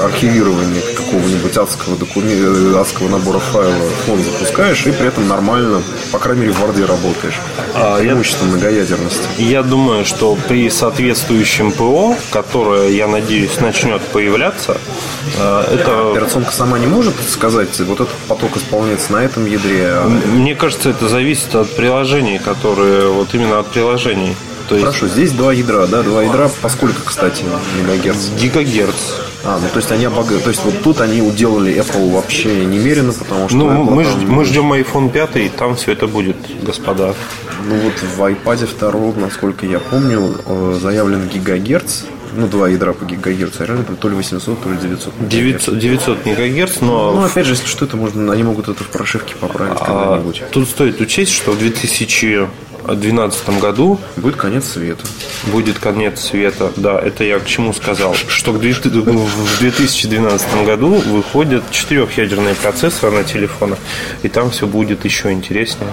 архивирование какого-нибудь адского, документа, адского набора файлов, фон запускаешь, и при этом нормально, по крайней мере, в Word работаешь. А, я- Преимущество многоядерности. Я думаю, что при соответствующем ПО, которое, я надеюсь, начнет появляться, э, это Операционка сама не может сказать, вот этот поток исполняется на этом ядре, а Мне кажется, это зависит от приложений, которые вот именно от приложений. То есть Хорошо, здесь два ядра, да, два ядра, поскольку, кстати, мегагерц. гигагерц. А, ну то есть они обога... То есть вот тут они уделали Apple вообще немерено, потому что... Ну, Apple мы, там- мы ждем iPhone 5, и там все это будет, господа. Ну вот в iPad 2, насколько я помню, э, заявлен гигагерц. Ну, два ядра по гигагерцу, а реально там то ли 800, то ли 900. 900, 900 мегагерц, но Ну, опять же, если что, это можно, они могут это в прошивке поправить а, когда-нибудь. тут стоит учесть, что в 2012 году Будет конец света. будет конец света. Да, это я к чему сказал. Что к 2000 в 2012 году выходят четырехъядерные процессоры на телефонах, и там все будет еще интереснее.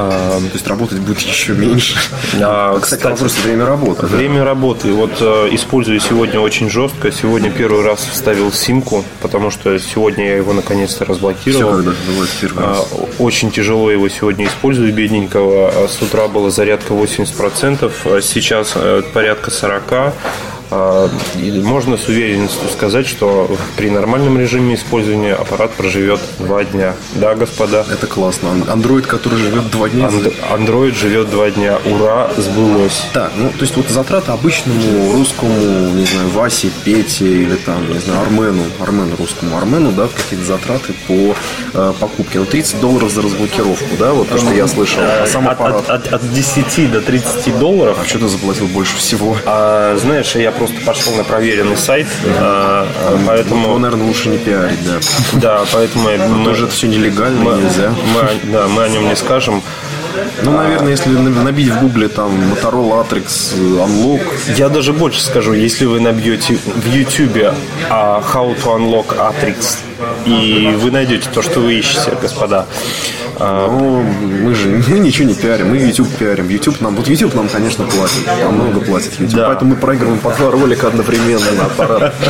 А, то есть работать будет еще меньше. А, Кстати, вопрос время работы. да. Время работы. Вот э, использую сегодня очень жестко. Сегодня первый раз вставил симку, потому что сегодня я его наконец-то Все разблокировал. когда бывает первый А, раз. Очень тяжело его сегодня использую, бедненького. А С утра была зарядка 80%, а сейчас э, порядка 40%. А, и Можно с уверенностью сказать, что при нормальном режиме использования аппарат проживет два дня. Да, господа? Это классно. Ан- Андроид, который живет два дня. Анд- Android живет два дня. Ура, сбылось. Так, ну, то есть вот затраты обычному русскому, не знаю, Васе, Пете или там, не знаю, Армену, Армену, русскому Армену, да, какие-то затраты по э, покупке. Ну, 30 долларов за разблокировку, да, вот то, что я слышал. А сам От, аппарат, от- от- от 10 до 30 долларов а что ты заплатил больше всего? А, знаешь, я просто пошел на проверенный сайт, а, а, Его, поэтому наверное, лучше не пиарить, да. да, поэтому я- мы, Тоже это все нелегально, мы- нельзя. да, мы о нем не скажем. Ну, наверное, если на- набить в гугле там Motorola Atrix э, Unlock, Я даже больше скажу, если вы набьете в YouTube а, How to Unlock Atrix, и вы найдете то, что вы ищете, господа. А, ну, мы же мы [laughs] ничего не пиарим, мы YouTube пиарим. YouTube нам, вот YouTube нам, конечно, платит, нам много платит YouTube, Да. поэтому мы проигрываем по два ролика одновременно на аппарат. [laughs]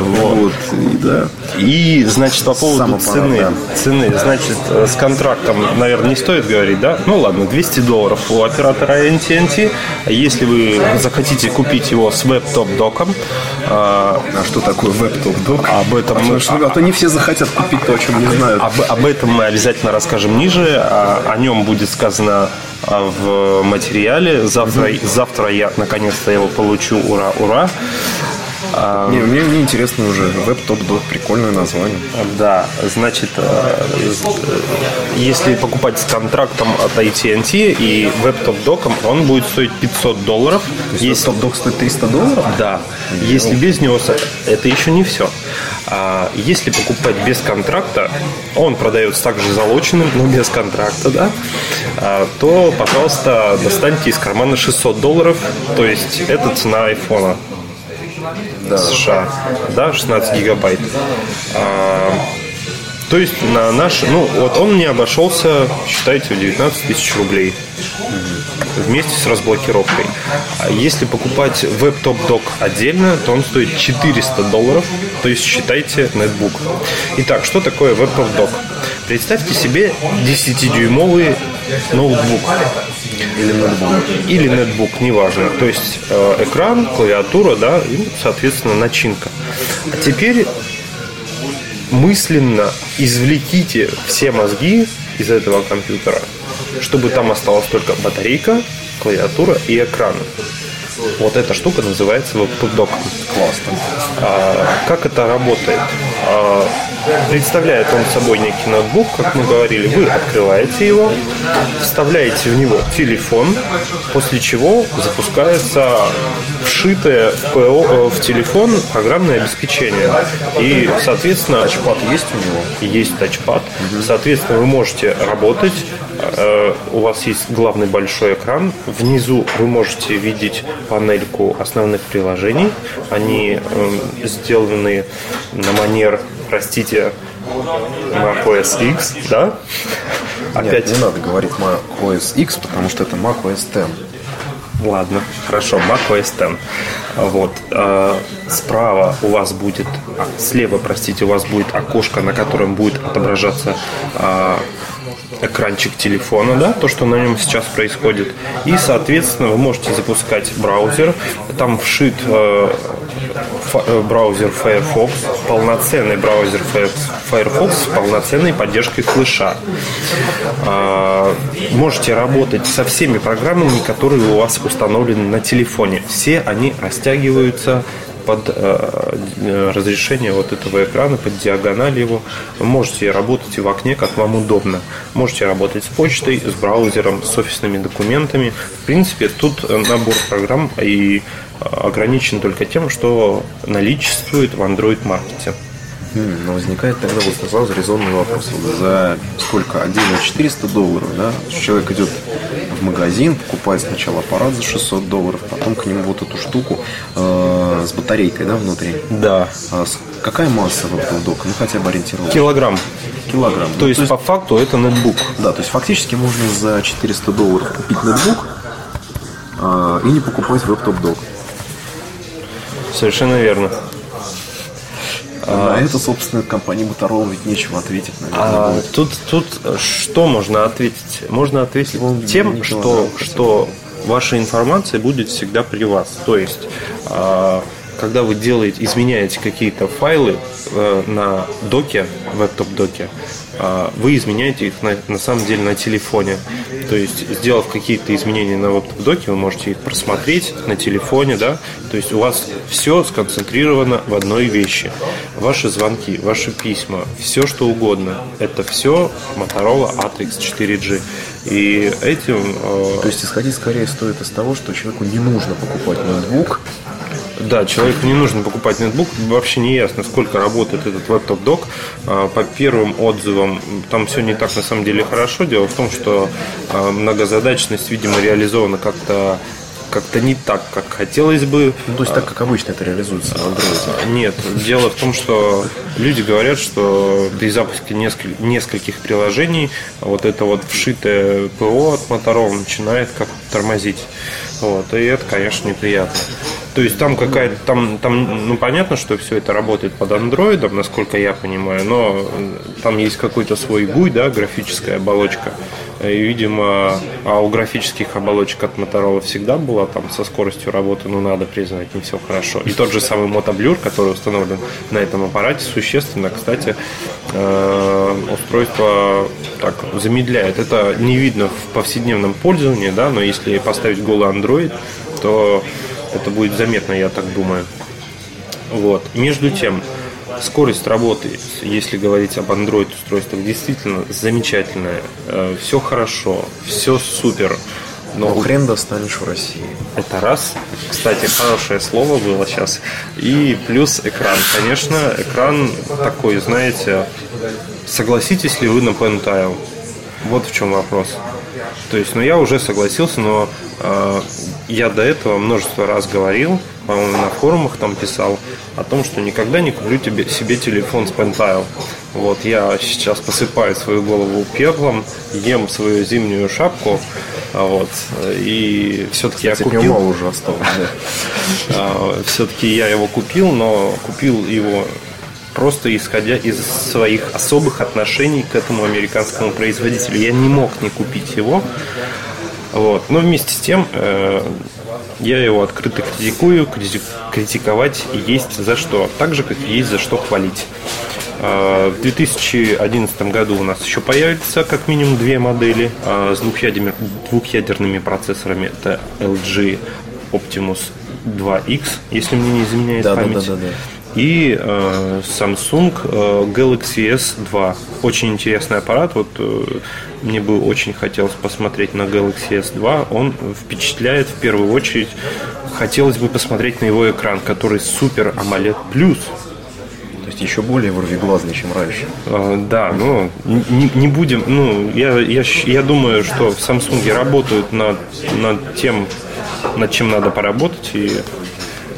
Вот, и да. И, значит, по поводу цены. Цены, значит, э, с контрактом, наверное, не стоит говорить, да? Ну ладно, 200 долларов у оператора AT&T. Если вы захотите купить его с веб-топ-доком, а, А что такое веб-топ-док? Об этом а, мы- а то не все захотят купить то, о чем не знают. об этом мы обязательно расскажем ниже. а, о нем будет сказано а, в материале. Завтра, завтра я наконец-то его получу. Ура, ура. Не, мне, мне интересно уже. Веб-топ-док, прикольное название. Да, значит, э, если покупать с контрактом от AT&T и веб-топ-доком, он будет стоить 500 долларов. Если, Топ-док стоит 300 долларов? да, если без него, это еще не все. А если покупать без контракта, он продается также залоченным, но без контракта, да, а, то, пожалуйста, достаньте из кармана 600 долларов, то есть это цена айфона. США, да, 16 гигабайт. А, то есть на наш, ну вот он мне обошелся, считайте, в 19 тысяч рублей вместе с разблокировкой. А если покупать веб-топ-док отдельно, то он стоит 400 долларов, то есть считайте нетбук. Итак, что такое веб-топ-док? Представьте себе 10-дюймовый ноутбук Или ноутбук? или нетбук, неважно. То есть э, экран, клавиатура, да, и, соответственно, начинка. А теперь мысленно извлеките все мозги из этого компьютера, чтобы там осталась только батарейка, клавиатура и экран. Вот эта штука называется веб-доком. Классно. А, как это работает? А, представляет он собой некий ноутбук, как мы говорили. Вы открываете его, вставляете в него телефон, после чего запускается вшитое в, ПО, э, в телефон программное обеспечение. И, соответственно, Тачпад есть у него? есть тачпад. Соответственно, вы можете работать. Э, У вас есть главный большой экран. Внизу вы можете видеть панельку основных приложений. Они эм, сделаны на манер, простите, macOS X, да? Опять Нет, не надо говорить Mac OS X, потому что это Mac OS X. Ладно, хорошо, macOS 10. Вот. э, Справа у вас будет, а, слева, простите, у вас будет окошко, на котором будет отображаться экранчик телефона, да, то, что на нем сейчас происходит. И, соответственно, вы можете запускать браузер. Там вшит э, э, браузер Firefox, полноценный браузер Fire- Firefox с полноценной поддержкой флеша. А, Можете работать со всеми программами, которые у вас установлены на телефоне. Все они растягиваются под э, э, разрешение вот этого экрана, под диагональ его. Можете работать в окне, как вам удобно. Можете работать с почтой, с браузером, с офисными документами. В принципе, тут э, набор программ и ограничен только тем, что наличествует в Android-маркете. М, Но возникает тогда вот сразу резонный вопрос. За сколько? Отдельно 400 долларов, да? Человек идет в магазин, покупает сначала аппарат за 600 долларов, потом к нему вот эту штуку э, с батарейкой, да, внутри. Да. А какая масса в этом дока? Ну, хотя бы ориентировочно. Килограмм. Килограмм. То Ну, есть, по факту, это ноутбук. Да, то есть фактически можно за 400 долларов купить ноутбук а, и не покупать веб-топ-док. Совершенно верно. А это, собственно, компании Motorola ведь нечего ответить, наверное, А, будет. тут, тут что можно ответить? Можно ответить Ну, тем, что, что ваша информация будет всегда при вас. То есть, а, когда вы делаете, изменяете какие-то файлы э, на доке, веб-топ-доке, а, вы изменяете их на, на самом деле на телефоне. То есть, сделав какие-то изменения на веб-топ-доке, вы можете их просмотреть на телефоне, да. То есть, у вас все сконцентрировано в одной вещи. Ваши звонки, ваши письма, все что угодно. Это все Motorola ATX 4G. И этим э, То есть исходить скорее стоит из того, что человеку не нужно покупать ноутбук, Да, человеку не нужно покупать ноутбук. Вообще не ясно, сколько работает этот лэптоп-док. А, По первым отзывам, там все не так на самом деле хорошо. Дело в том, что а, многозадачность, видимо, реализована как-то как-то не так, как хотелось бы. ну, то есть так, как обычно это реализуется на Android. Нет, дело в том, что люди говорят, что при запуске несколь- нескольких приложений вот это вот вшитое ПО от Motorola начинает как тормозить. Вот, и это, конечно, неприятно. То есть там какая-то, там, там, ну понятно, что все это работает под андроидом, насколько я понимаю, но э, там есть какой-то свой GUI, да, графическая оболочка. И, видимо, а у графических оболочек от Motorola всегда была там со скоростью работы, ну надо признать, не все хорошо. И тот же самый мотоблюр, который установлен на этом аппарате, существенно, кстати, э, устройство так замедляет. Это не видно в повседневном пользовании, да, но если поставить голый Android, то это будет заметно, я так думаю. Вот. Между тем, скорость работы, если говорить об Android устройствах, действительно замечательная. Все хорошо, все супер. Но Но хрен достанешь в России. это раз. Кстати, хорошее слово было сейчас. И плюс экран. Конечно, экран такой, знаете, согласитесь ли вы на Pentile? Вот в чем вопрос. То есть, ну я уже согласился, но э, я до этого множество раз говорил, по-моему, на форумах там писал о том, что никогда не куплю тебе, себе телефон с Pentile. Вот я сейчас посыпаю свою голову пеплом, ем свою зимнюю шапку, а вот, и все-таки я купил. уже осталось. да. [laughs] Все-таки я его купил, но купил его просто исходя из своих особых отношений к этому американскому производителю. Я не мог не купить его. Вот. Но вместе с тем э, я его открыто критикую, крити- критиковать есть за что, так же, как и есть за что хвалить. Э, В 2011 году у нас еще появится как минимум две модели э, с двухъядерными, двухъядерными процессорами. Это LG Optimus 2X, если мне не изменяет Да, да, память. да, да, да. И э, Samsung э, Galaxy S2. Очень интересный аппарат. Вот э, мне бы очень хотелось посмотреть на Galaxy S2. Он впечатляет в первую очередь. Хотелось бы посмотреть на его экран, который супер AMOLED Plus. То есть еще более ворвиглазный, чем раньше. Э, Да, ну не, не будем. Ну, я, я, я думаю, что в Samsung работают над, над тем, над чем надо поработать. И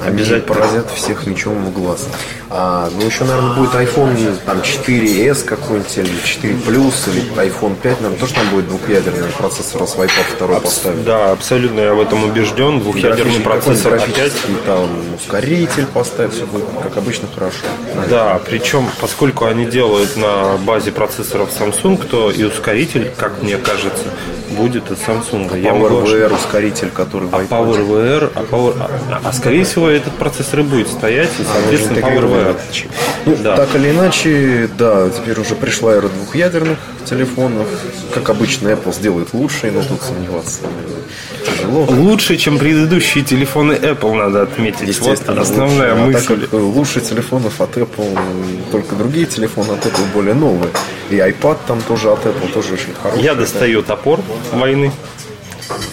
Обязательно поразят всех мечом в глаз. А, ну, еще, наверное, будет iPhone там, 4S какой-нибудь, или 4 Plus, или iPhone 5, наверное, тоже там будет двухъядерный процессор, раз в iPad 2 поставят. да, абсолютно я в этом убежден. Двухъядерный процессор опять. там ускоритель поставить, все будет, как обычно, хорошо. Да, причем, поскольку они делают на базе процессоров Samsung, то и ускоритель, как мне кажется, будет от Samsung. Я могу ошибаться. PowerVR ускоритель, который А iPad. PowerVR, а, Power- а- а скорее всего этот процессор и будет стоять, и, соответственно, интегрированный. PowerVR. Ну, Да. так или иначе, да, теперь уже пришла эра двухъядерных телефонов. Как обычно, Apple сделает лучше, но тут сомневаться тяжело. Лучше, чем предыдущие телефоны Apple, надо отметить. Вот Естественно, основная лучше. А так мысль. как лучше телефонов от Apple, только другие телефоны от Apple более новые. И iPad там тоже от Apple тоже очень хороший. Я достаю топор войны.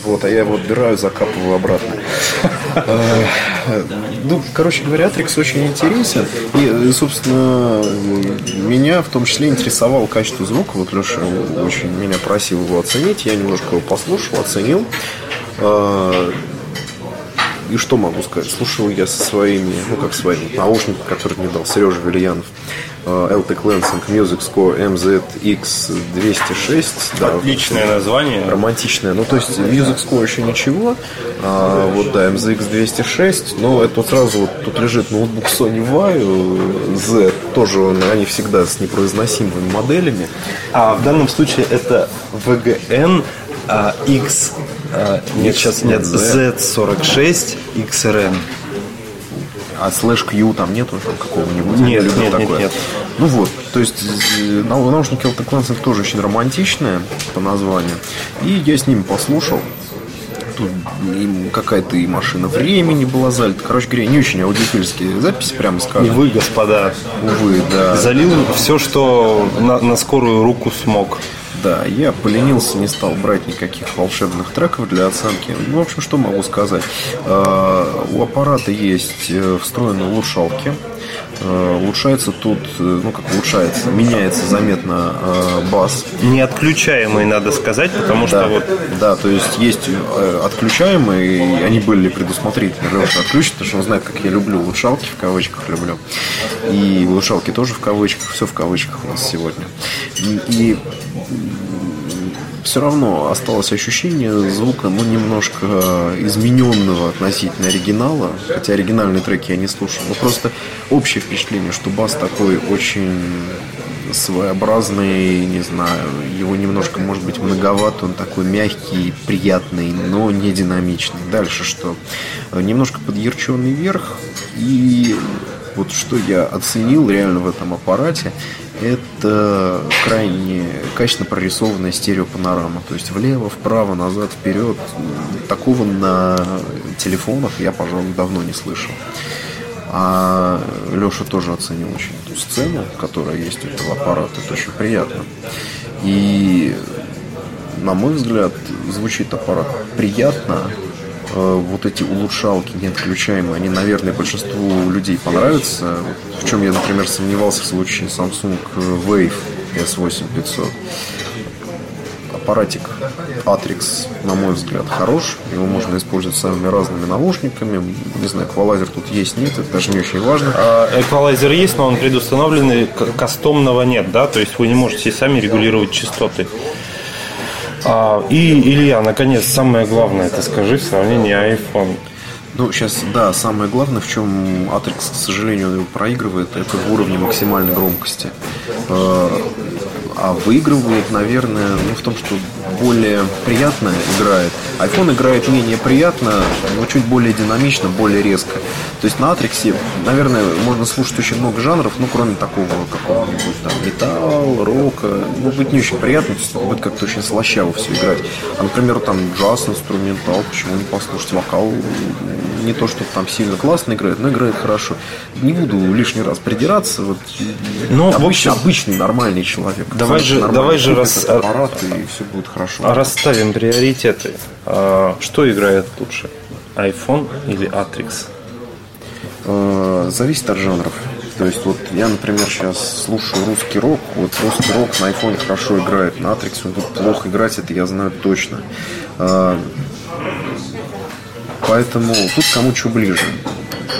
Вот, а я его отбираю, закапываю обратно. Э, ну, короче говоря, Атрикс очень интересен. И, собственно, меня в том числе интересовало качество звука. Вот Леша очень меня просил его оценить. Я немножко его послушал, оценил. Э, и что могу сказать? Слушал я со своими, ну как своими, наушниками, которые мне дал Сережа Вильянов. LTEC Lansing Music Score MZX206. Да, Отличное вот, название. Романтичное. Ну, то есть Music Score еще ничего. А, вот, да, MZX206. Но это вот сразу вот тут лежит ноутбук Sony Vaio Z. Тоже он, они всегда с непроизносимыми моделями. А в данном случае это VGN а, X а, нет, сейчас нет, Z46 XRM. А слэш Q там нету какого-нибудь? Нет, нет, нет, такое. нет. Ну вот, то есть э, наушники Alta Classic тоже очень романтичные по названию. И я с ними послушал. Тут какая-то и машина времени была залита. Короче говоря, не очень аудиофильские записи, прямо скажем. Увы, господа. Увы, да. Залил все, что на, на скорую руку смог. Да, я поленился, не стал брать никаких волшебных треков для оценки. Ну, в общем, что могу сказать. Э, у аппарата есть э, встроенные улучшалки. Э, улучшается тут, ну как улучшается, меняется заметно бас. Неотключаемый, надо сказать, потому что да, вот... Да, то есть есть отключаемые, они были предусмотрительны. Леша отключит, потому что он знает, как я люблю улучшалки, в кавычках люблю. И улучшалки тоже в кавычках, все в кавычках у нас сегодня. И, и все равно осталось ощущение звука, ну, немножко измененного относительно оригинала. Хотя оригинальные треки я не слушал. Но просто общее впечатление, что бас такой очень своеобразный, не знаю, его немножко, может быть, многовато, он такой мягкий, приятный, но не динамичный. Дальше что? Немножко подъярченный верх, и вот что я оценил реально в этом аппарате, это крайне качественно прорисованная стереопанорама. То есть влево, вправо, назад, вперед. Такого на телефонах я, пожалуй, давно не слышал. А Леша тоже оценил очень эту сцену, которая есть у этого аппарата. Это очень приятно. И, на мой взгляд, звучит аппарат приятно, вот эти улучшалки неотключаемые, они, наверное, большинству людей понравятся. В чем я, например, сомневался в случае Samsung Wave S8500. Аппаратик Atrix, на мой взгляд, хорош. Его можно использовать самыми разными наушниками. Не знаю, эквалайзер тут есть, нет, это даже не очень важно. А, эквалайзер есть, но он предустановленный, кастомного нет, да? То есть вы не можете сами регулировать частоты. А, и, Илья, наконец, самое главное, это скажи в сравнении iPhone. Ну, сейчас, да, самое главное, в чем Atrix, к сожалению, проигрывает, это в уровне максимальной громкости. А, а выигрывает, наверное, ну, в том, что более приятно играет. iPhone играет менее приятно, но чуть более динамично, более резко. То есть на Атриксе, наверное, можно слушать очень много жанров, ну, кроме такого какого-нибудь там металл, рока. Ну, будет не очень приятно, то есть будет как-то очень слащаво все играть. А, например, там джаз, инструментал, почему не послушать вокал? Не то, что там сильно классно играет, но играет хорошо. Не буду лишний раз придираться. Вот, ну, обычный, в общем, обычный нормальный человек. Давай же, давай же раз... аппарат, и все будет хорошо. А расставим приоритеты. А, что играет лучше? iPhone или Atrix? Э, зависит от жанров. То есть вот я, например, сейчас слушаю русский рок. Вот русский рок на iPhone хорошо играет, на Atrix он будет плохо играть, это я знаю точно. Э, поэтому тут кому что ближе.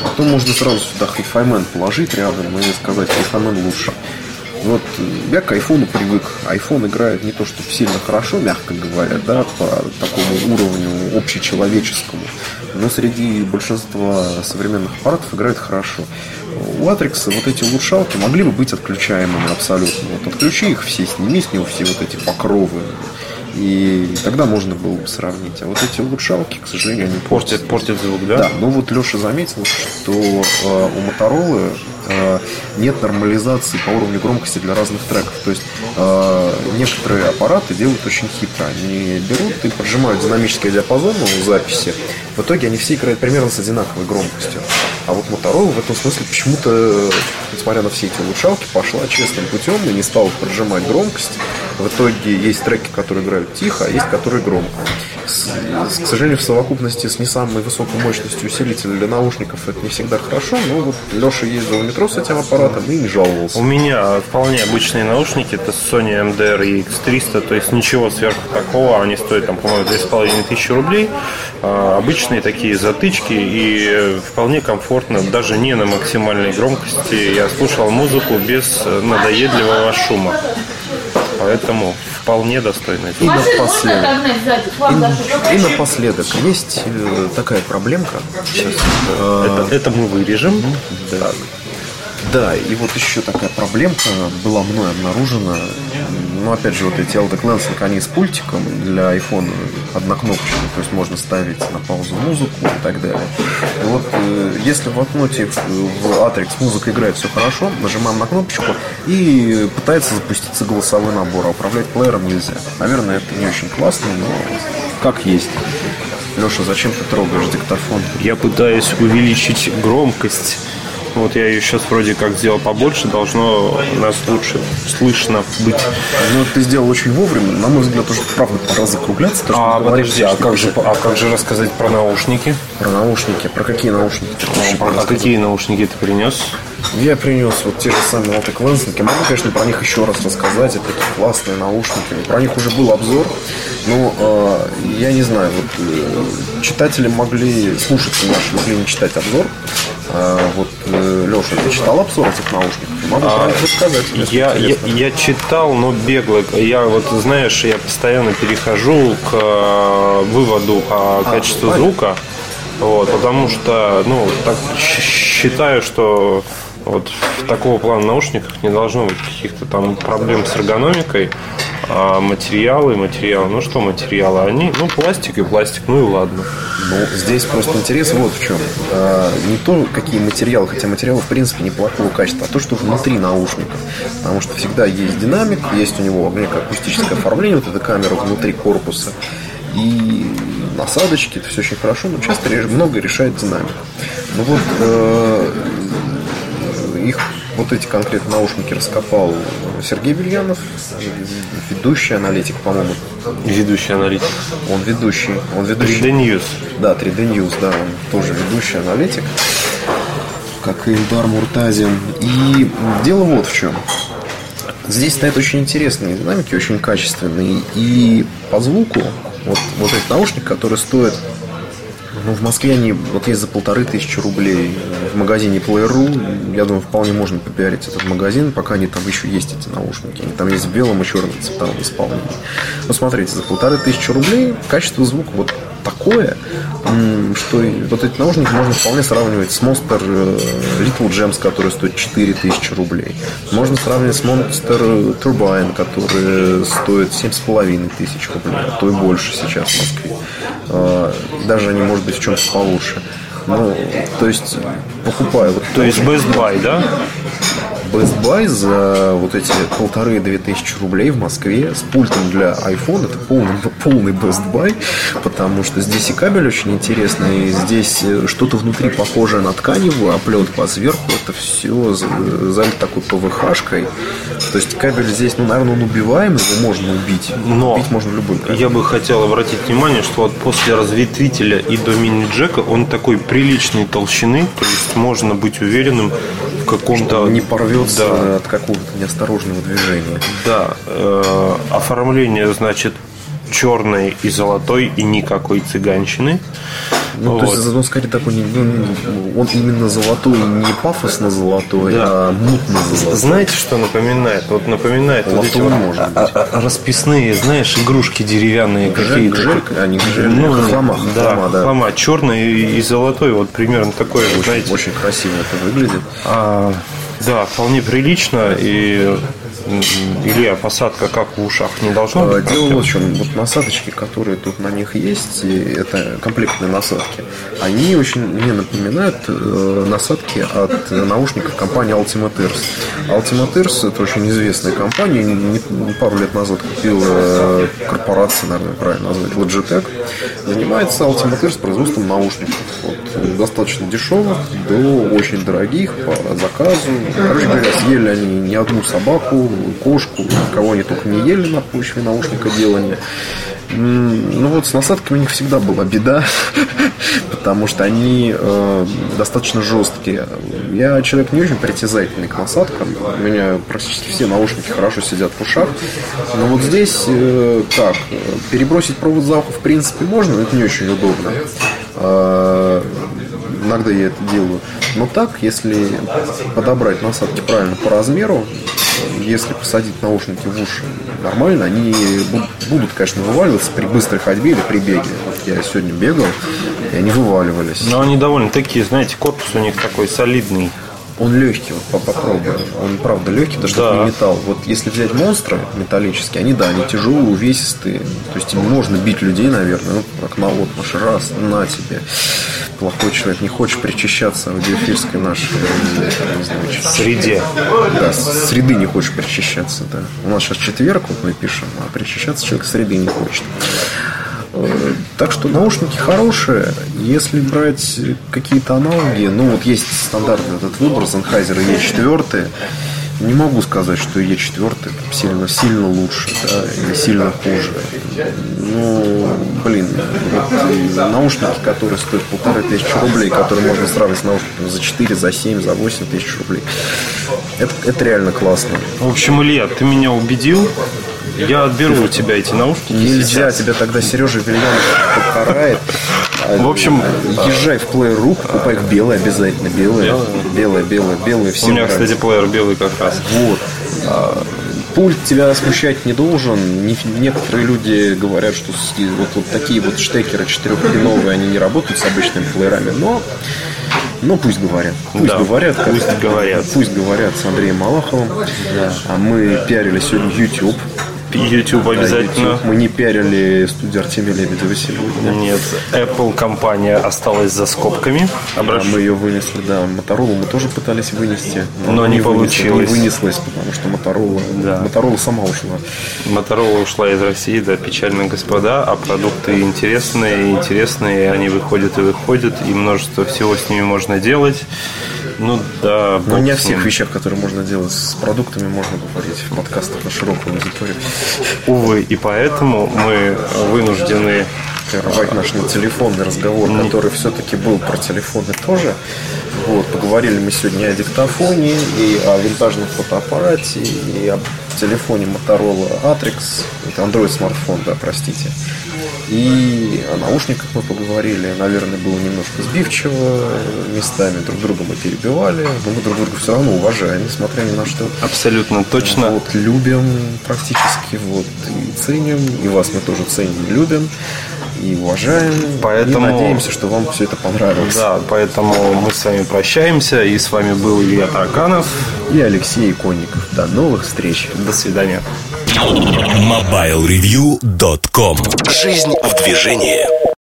Потом можно сразу сюда хайфаймен положить рядом и сказать, хайфаймен лучше. Вот я к айфону привык. Айфон играет не то, что сильно хорошо, мягко говоря, да, по такому уровню общечеловеческому. Но среди большинства современных аппаратов играет хорошо. У Атрикса вот эти улучшалки могли бы быть отключаемыми абсолютно. Вот отключи их все, сними с него все вот эти покровы. И тогда можно было бы сравнить. А вот эти улучшалки, к сожалению, они портят, портят звук, да? Да, ну вот Леша заметил, что э, у Моторолы нет нормализации по уровню громкости для разных треков. То есть э, некоторые аппараты делают очень хитро. Они берут и поджимают динамический диапазон у записи. В итоге они все играют примерно с одинаковой громкостью. А вот Motorola в этом смысле почему-то, несмотря на все эти улучшалки, пошла честным путем и не стала поджимать громкость. В итоге есть треки, которые играют тихо, а есть которые громко. К сожалению, в совокупности с не самой высокой мощностью усилителя для наушников это не всегда хорошо, но вот Леша ездил в метро с этим аппаратом и не жаловался. У меня вполне обычные наушники, это Sony MDR и X300, то есть ничего сверху такого, они стоят там, по-моему, 2500 рублей, а, обычные такие затычки и вполне комфортно, даже не на максимальной громкости, я слушал музыку без надоедливого шума. Поэтому вполне достойно. И напоследок, и, и напоследок есть э, такая проблемка. Сейчас, это, это мы вырежем. Да. Да, и вот еще такая проблемка была мной обнаружена. Ну, опять же, вот эти LD Lansing, они с пультиком для iPhone однокнопочные, то есть можно ставить на паузу музыку и так далее. И вот э, если в окноте в Atrix музыка играет все хорошо, нажимаем на кнопочку и пытается запуститься голосовой набор, а управлять плеером нельзя. Наверное, это не очень классно, но как есть. Леша, зачем ты трогаешь диктофон? Я пытаюсь увеличить громкость вот я ее сейчас вроде как сделал побольше, должно нас лучше слышно быть. Ну, ты сделал очень вовремя. На мой взгляд, уже правда пора закругляться. То, а, подожди, а как, же, а как же рассказать про наушники? Про наушники. Про какие наушники? Ну, а какие наушники ты принес? Я принес вот те же самые Lansing. Могу, конечно, про них еще раз рассказать. Это такие классные наушники. Про них уже был обзор. Но э, я не знаю, вот э, читатели могли, слушатели наши могли не читать обзор. А, вот, э, Леша, ты читал обзор этих наушников? Могу а, рассказать. Я, я, я читал, но бегло. Я вот, знаешь, я постоянно перехожу к э, выводу о а, качестве звука. Вот, потому что, ну, так считаю, что вот в такого плана наушниках не должно быть каких-то там проблем с эргономикой. А материалы, материалы, ну что материалы? Они, ну, пластик и пластик, ну и ладно. Ну, здесь просто интерес вот в чем. А, не то, какие материалы, хотя материалы, в принципе, неплохого качества, а то, что внутри наушников. Потому что всегда есть динамик, есть у него некое акустическое оформление, вот эта камера внутри корпуса. И насадочки, это все очень хорошо, но часто много решает динамик. Ну вот, э, их вот эти конкретно наушники раскопал Сергей Бельянов, ведущий аналитик, по-моему. Ведущий аналитик. Он ведущий. Он ведущий. 3D News. Да, 3D News, да, он тоже ведущий аналитик, как и Илдар Муртазин. И дело вот в чем. Здесь стоят очень интересные динамики, очень качественные. И по звуку, вот, вот этот наушник, который стоит ну, в Москве они вот есть за полторы тысячи рублей. В магазине Player.ru, я думаю, вполне можно попиарить этот магазин, пока они там еще есть эти наушники. Они там есть в белом и черном цветовом исполнении. Ну, смотрите, за полторы тысячи рублей качество звука вот такое, что вот эти наушники можно вполне сравнивать с Monster э, Little Gems, который стоит 4000 рублей. Можно сравнивать с Monster Turbine, который стоит 7,5 тысяч рублей, а то и больше сейчас в Москве. А, даже они, может быть, в чем-то получше. Ну, то есть, покупаю. Вот то есть Best Buy, да? Best Buy за вот эти полторы-две тысячи рублей в Москве с пультом для iPhone. Это полный, полный Best Buy, потому что здесь и кабель очень интересный, здесь э, что-то внутри похожее на тканевую, а плет по сверху это все залит такой ПВХ-шкой. То есть кабель здесь, ну, наверное, он убиваем, его можно убить. Но убить можно любой кабель. Я бы хотел обратить внимание, что вот после разветвителя и до мини-джека он такой приличной толщины, то есть можно быть уверенным каком-то... Не порвет придется да. от какого-то неосторожного движения. Да. Э, оформление, значит, черной и золотой и никакой цыганщины. Ну, вот. то есть, ну, скорее такой, ну, он именно золотой, не пафосно золотой, да. а мутно золотой. Знаете, что напоминает? Вот напоминает вот эти может быть. А, а, расписные, знаешь, игрушки деревянные какие-то. Гжель, а не ну, хлама. Да, хлама, да. хлама черный и, золотой, вот примерно такой, очень, знаете. Очень красиво это выглядит. А, да, вполне прилично. И Илья, посадка как в ушах не должно быть? Дело в чем. Вот насадочки, которые тут на них есть, это комплектные насадки, они очень мне напоминают э, насадки от наушников компании Ultimate Ears. Ultimate Ears это очень известная компания. Пару лет назад купила корпорация, наверное, правильно назвать, Logitech. Занимается Ultimate Ears производством наушников. Вот, достаточно дешевых до очень дорогих по заказу. Короче говоря, съели они не одну собаку, кошку, кого они только не ели на почве наушника делания. Ну вот с насадками у них всегда была беда, [laughs] потому что они э, достаточно жесткие. Я человек не очень притязательный к насадкам. У меня практически все наушники хорошо сидят в ушах. Но вот здесь э, как? Перебросить провод за ухо в принципе можно, но это не очень удобно. Э, иногда я это делаю. Но так, если подобрать насадки правильно по размеру, если посадить наушники в уши нормально, они будут, конечно, вываливаться при быстрой ходьбе или при беге. Вот я сегодня бегал, и они вываливались. Но они довольно такие, знаете, корпус у них такой солидный. Он легкий, вот попробуй. Он правда легкий, что да. не металл. Вот если взять монстры металлические, они да, они тяжелые, увесистые. То есть им можно бить людей, наверное, ну, как на вот наш раз, на тебе. Плохой человек, не хочешь причащаться аудиофильской нашей значит, среде. Да, среды не хочешь причащаться, да. У нас сейчас четверг, вот мы пишем, а причащаться человек среды не хочет. Так что наушники хорошие. Если брать какие-то аналоги, ну вот есть стандартный этот выбор Sennheiser E4. Не могу сказать, что E4 сильно, сильно лучше да, или сильно хуже. Ну, блин, вот наушники, которые стоят полторы тысячи рублей, которые можно сравнить с наушниками за 4, за 7, за 8 тысяч рублей. Это, это реально классно. В общем, Илья, ты меня убедил. Я отберу у тебя эти наушники. Нельзя, сейчас. тебя тогда Сережа Вильянов покарает. В общем, езжай в плеер.ру, покупай их белые обязательно, белые, белые, белые, белые. У меня, кстати, плеер белый как раз. Вот. А, пульт тебя смущать не должен. Некоторые люди говорят, что вот, вот такие вот штекеры четырехпиновые, они не работают с обычными плеерами, но но пусть говорят. Пусть да, говорят. Пусть как, говорят. Пусть говорят с Андреем Малаховым. Да. А мы пиарили сегодня YouTube. YouTube обязательно. YouTube. Мы не пиарили студию Артемия Лебедева сегодня. Нет, Apple компания осталась за скобками. Обращ... Да, мы ее вынесли, да. Motorola мы тоже пытались вынести. Но, но не получилось. Не вынеслась, потому что Motorola, да. Motorola сама ушла. Motorola ушла из России, да, печально, господа. А продукты интересные, интересные, они выходят и выходят, и множество всего с ними можно делать. Ну да. Но не о всех вещах, которые можно делать с продуктами, можно говорить в подкастах на широкую аудиторию. Увы, и поэтому мы вынуждены прервать наш телефонный разговор, не... который все-таки был про телефоны тоже. Вот, поговорили мы сегодня и о диктофоне, и о винтажном фотоаппарате, и о телефоне Motorola Atrix. Это Android смартфон, да, простите. И о наушниках мы поговорили. Наверное, было немножко сбивчиво. Местами друг друга мы перебивали. Но мы друг друга все равно уважаем, несмотря ни на что. Абсолютно точно. Вот, любим практически. Вот, и ценим. И вас мы тоже ценим и любим и уважаем. Поэтому... И надеемся, что вам все это понравилось. Да, поэтому мы с вами прощаемся. И с вами был Илья Тараканов и Алексей Иконников. До новых встреч. До свидания. MobileReview.com Жизнь в движении.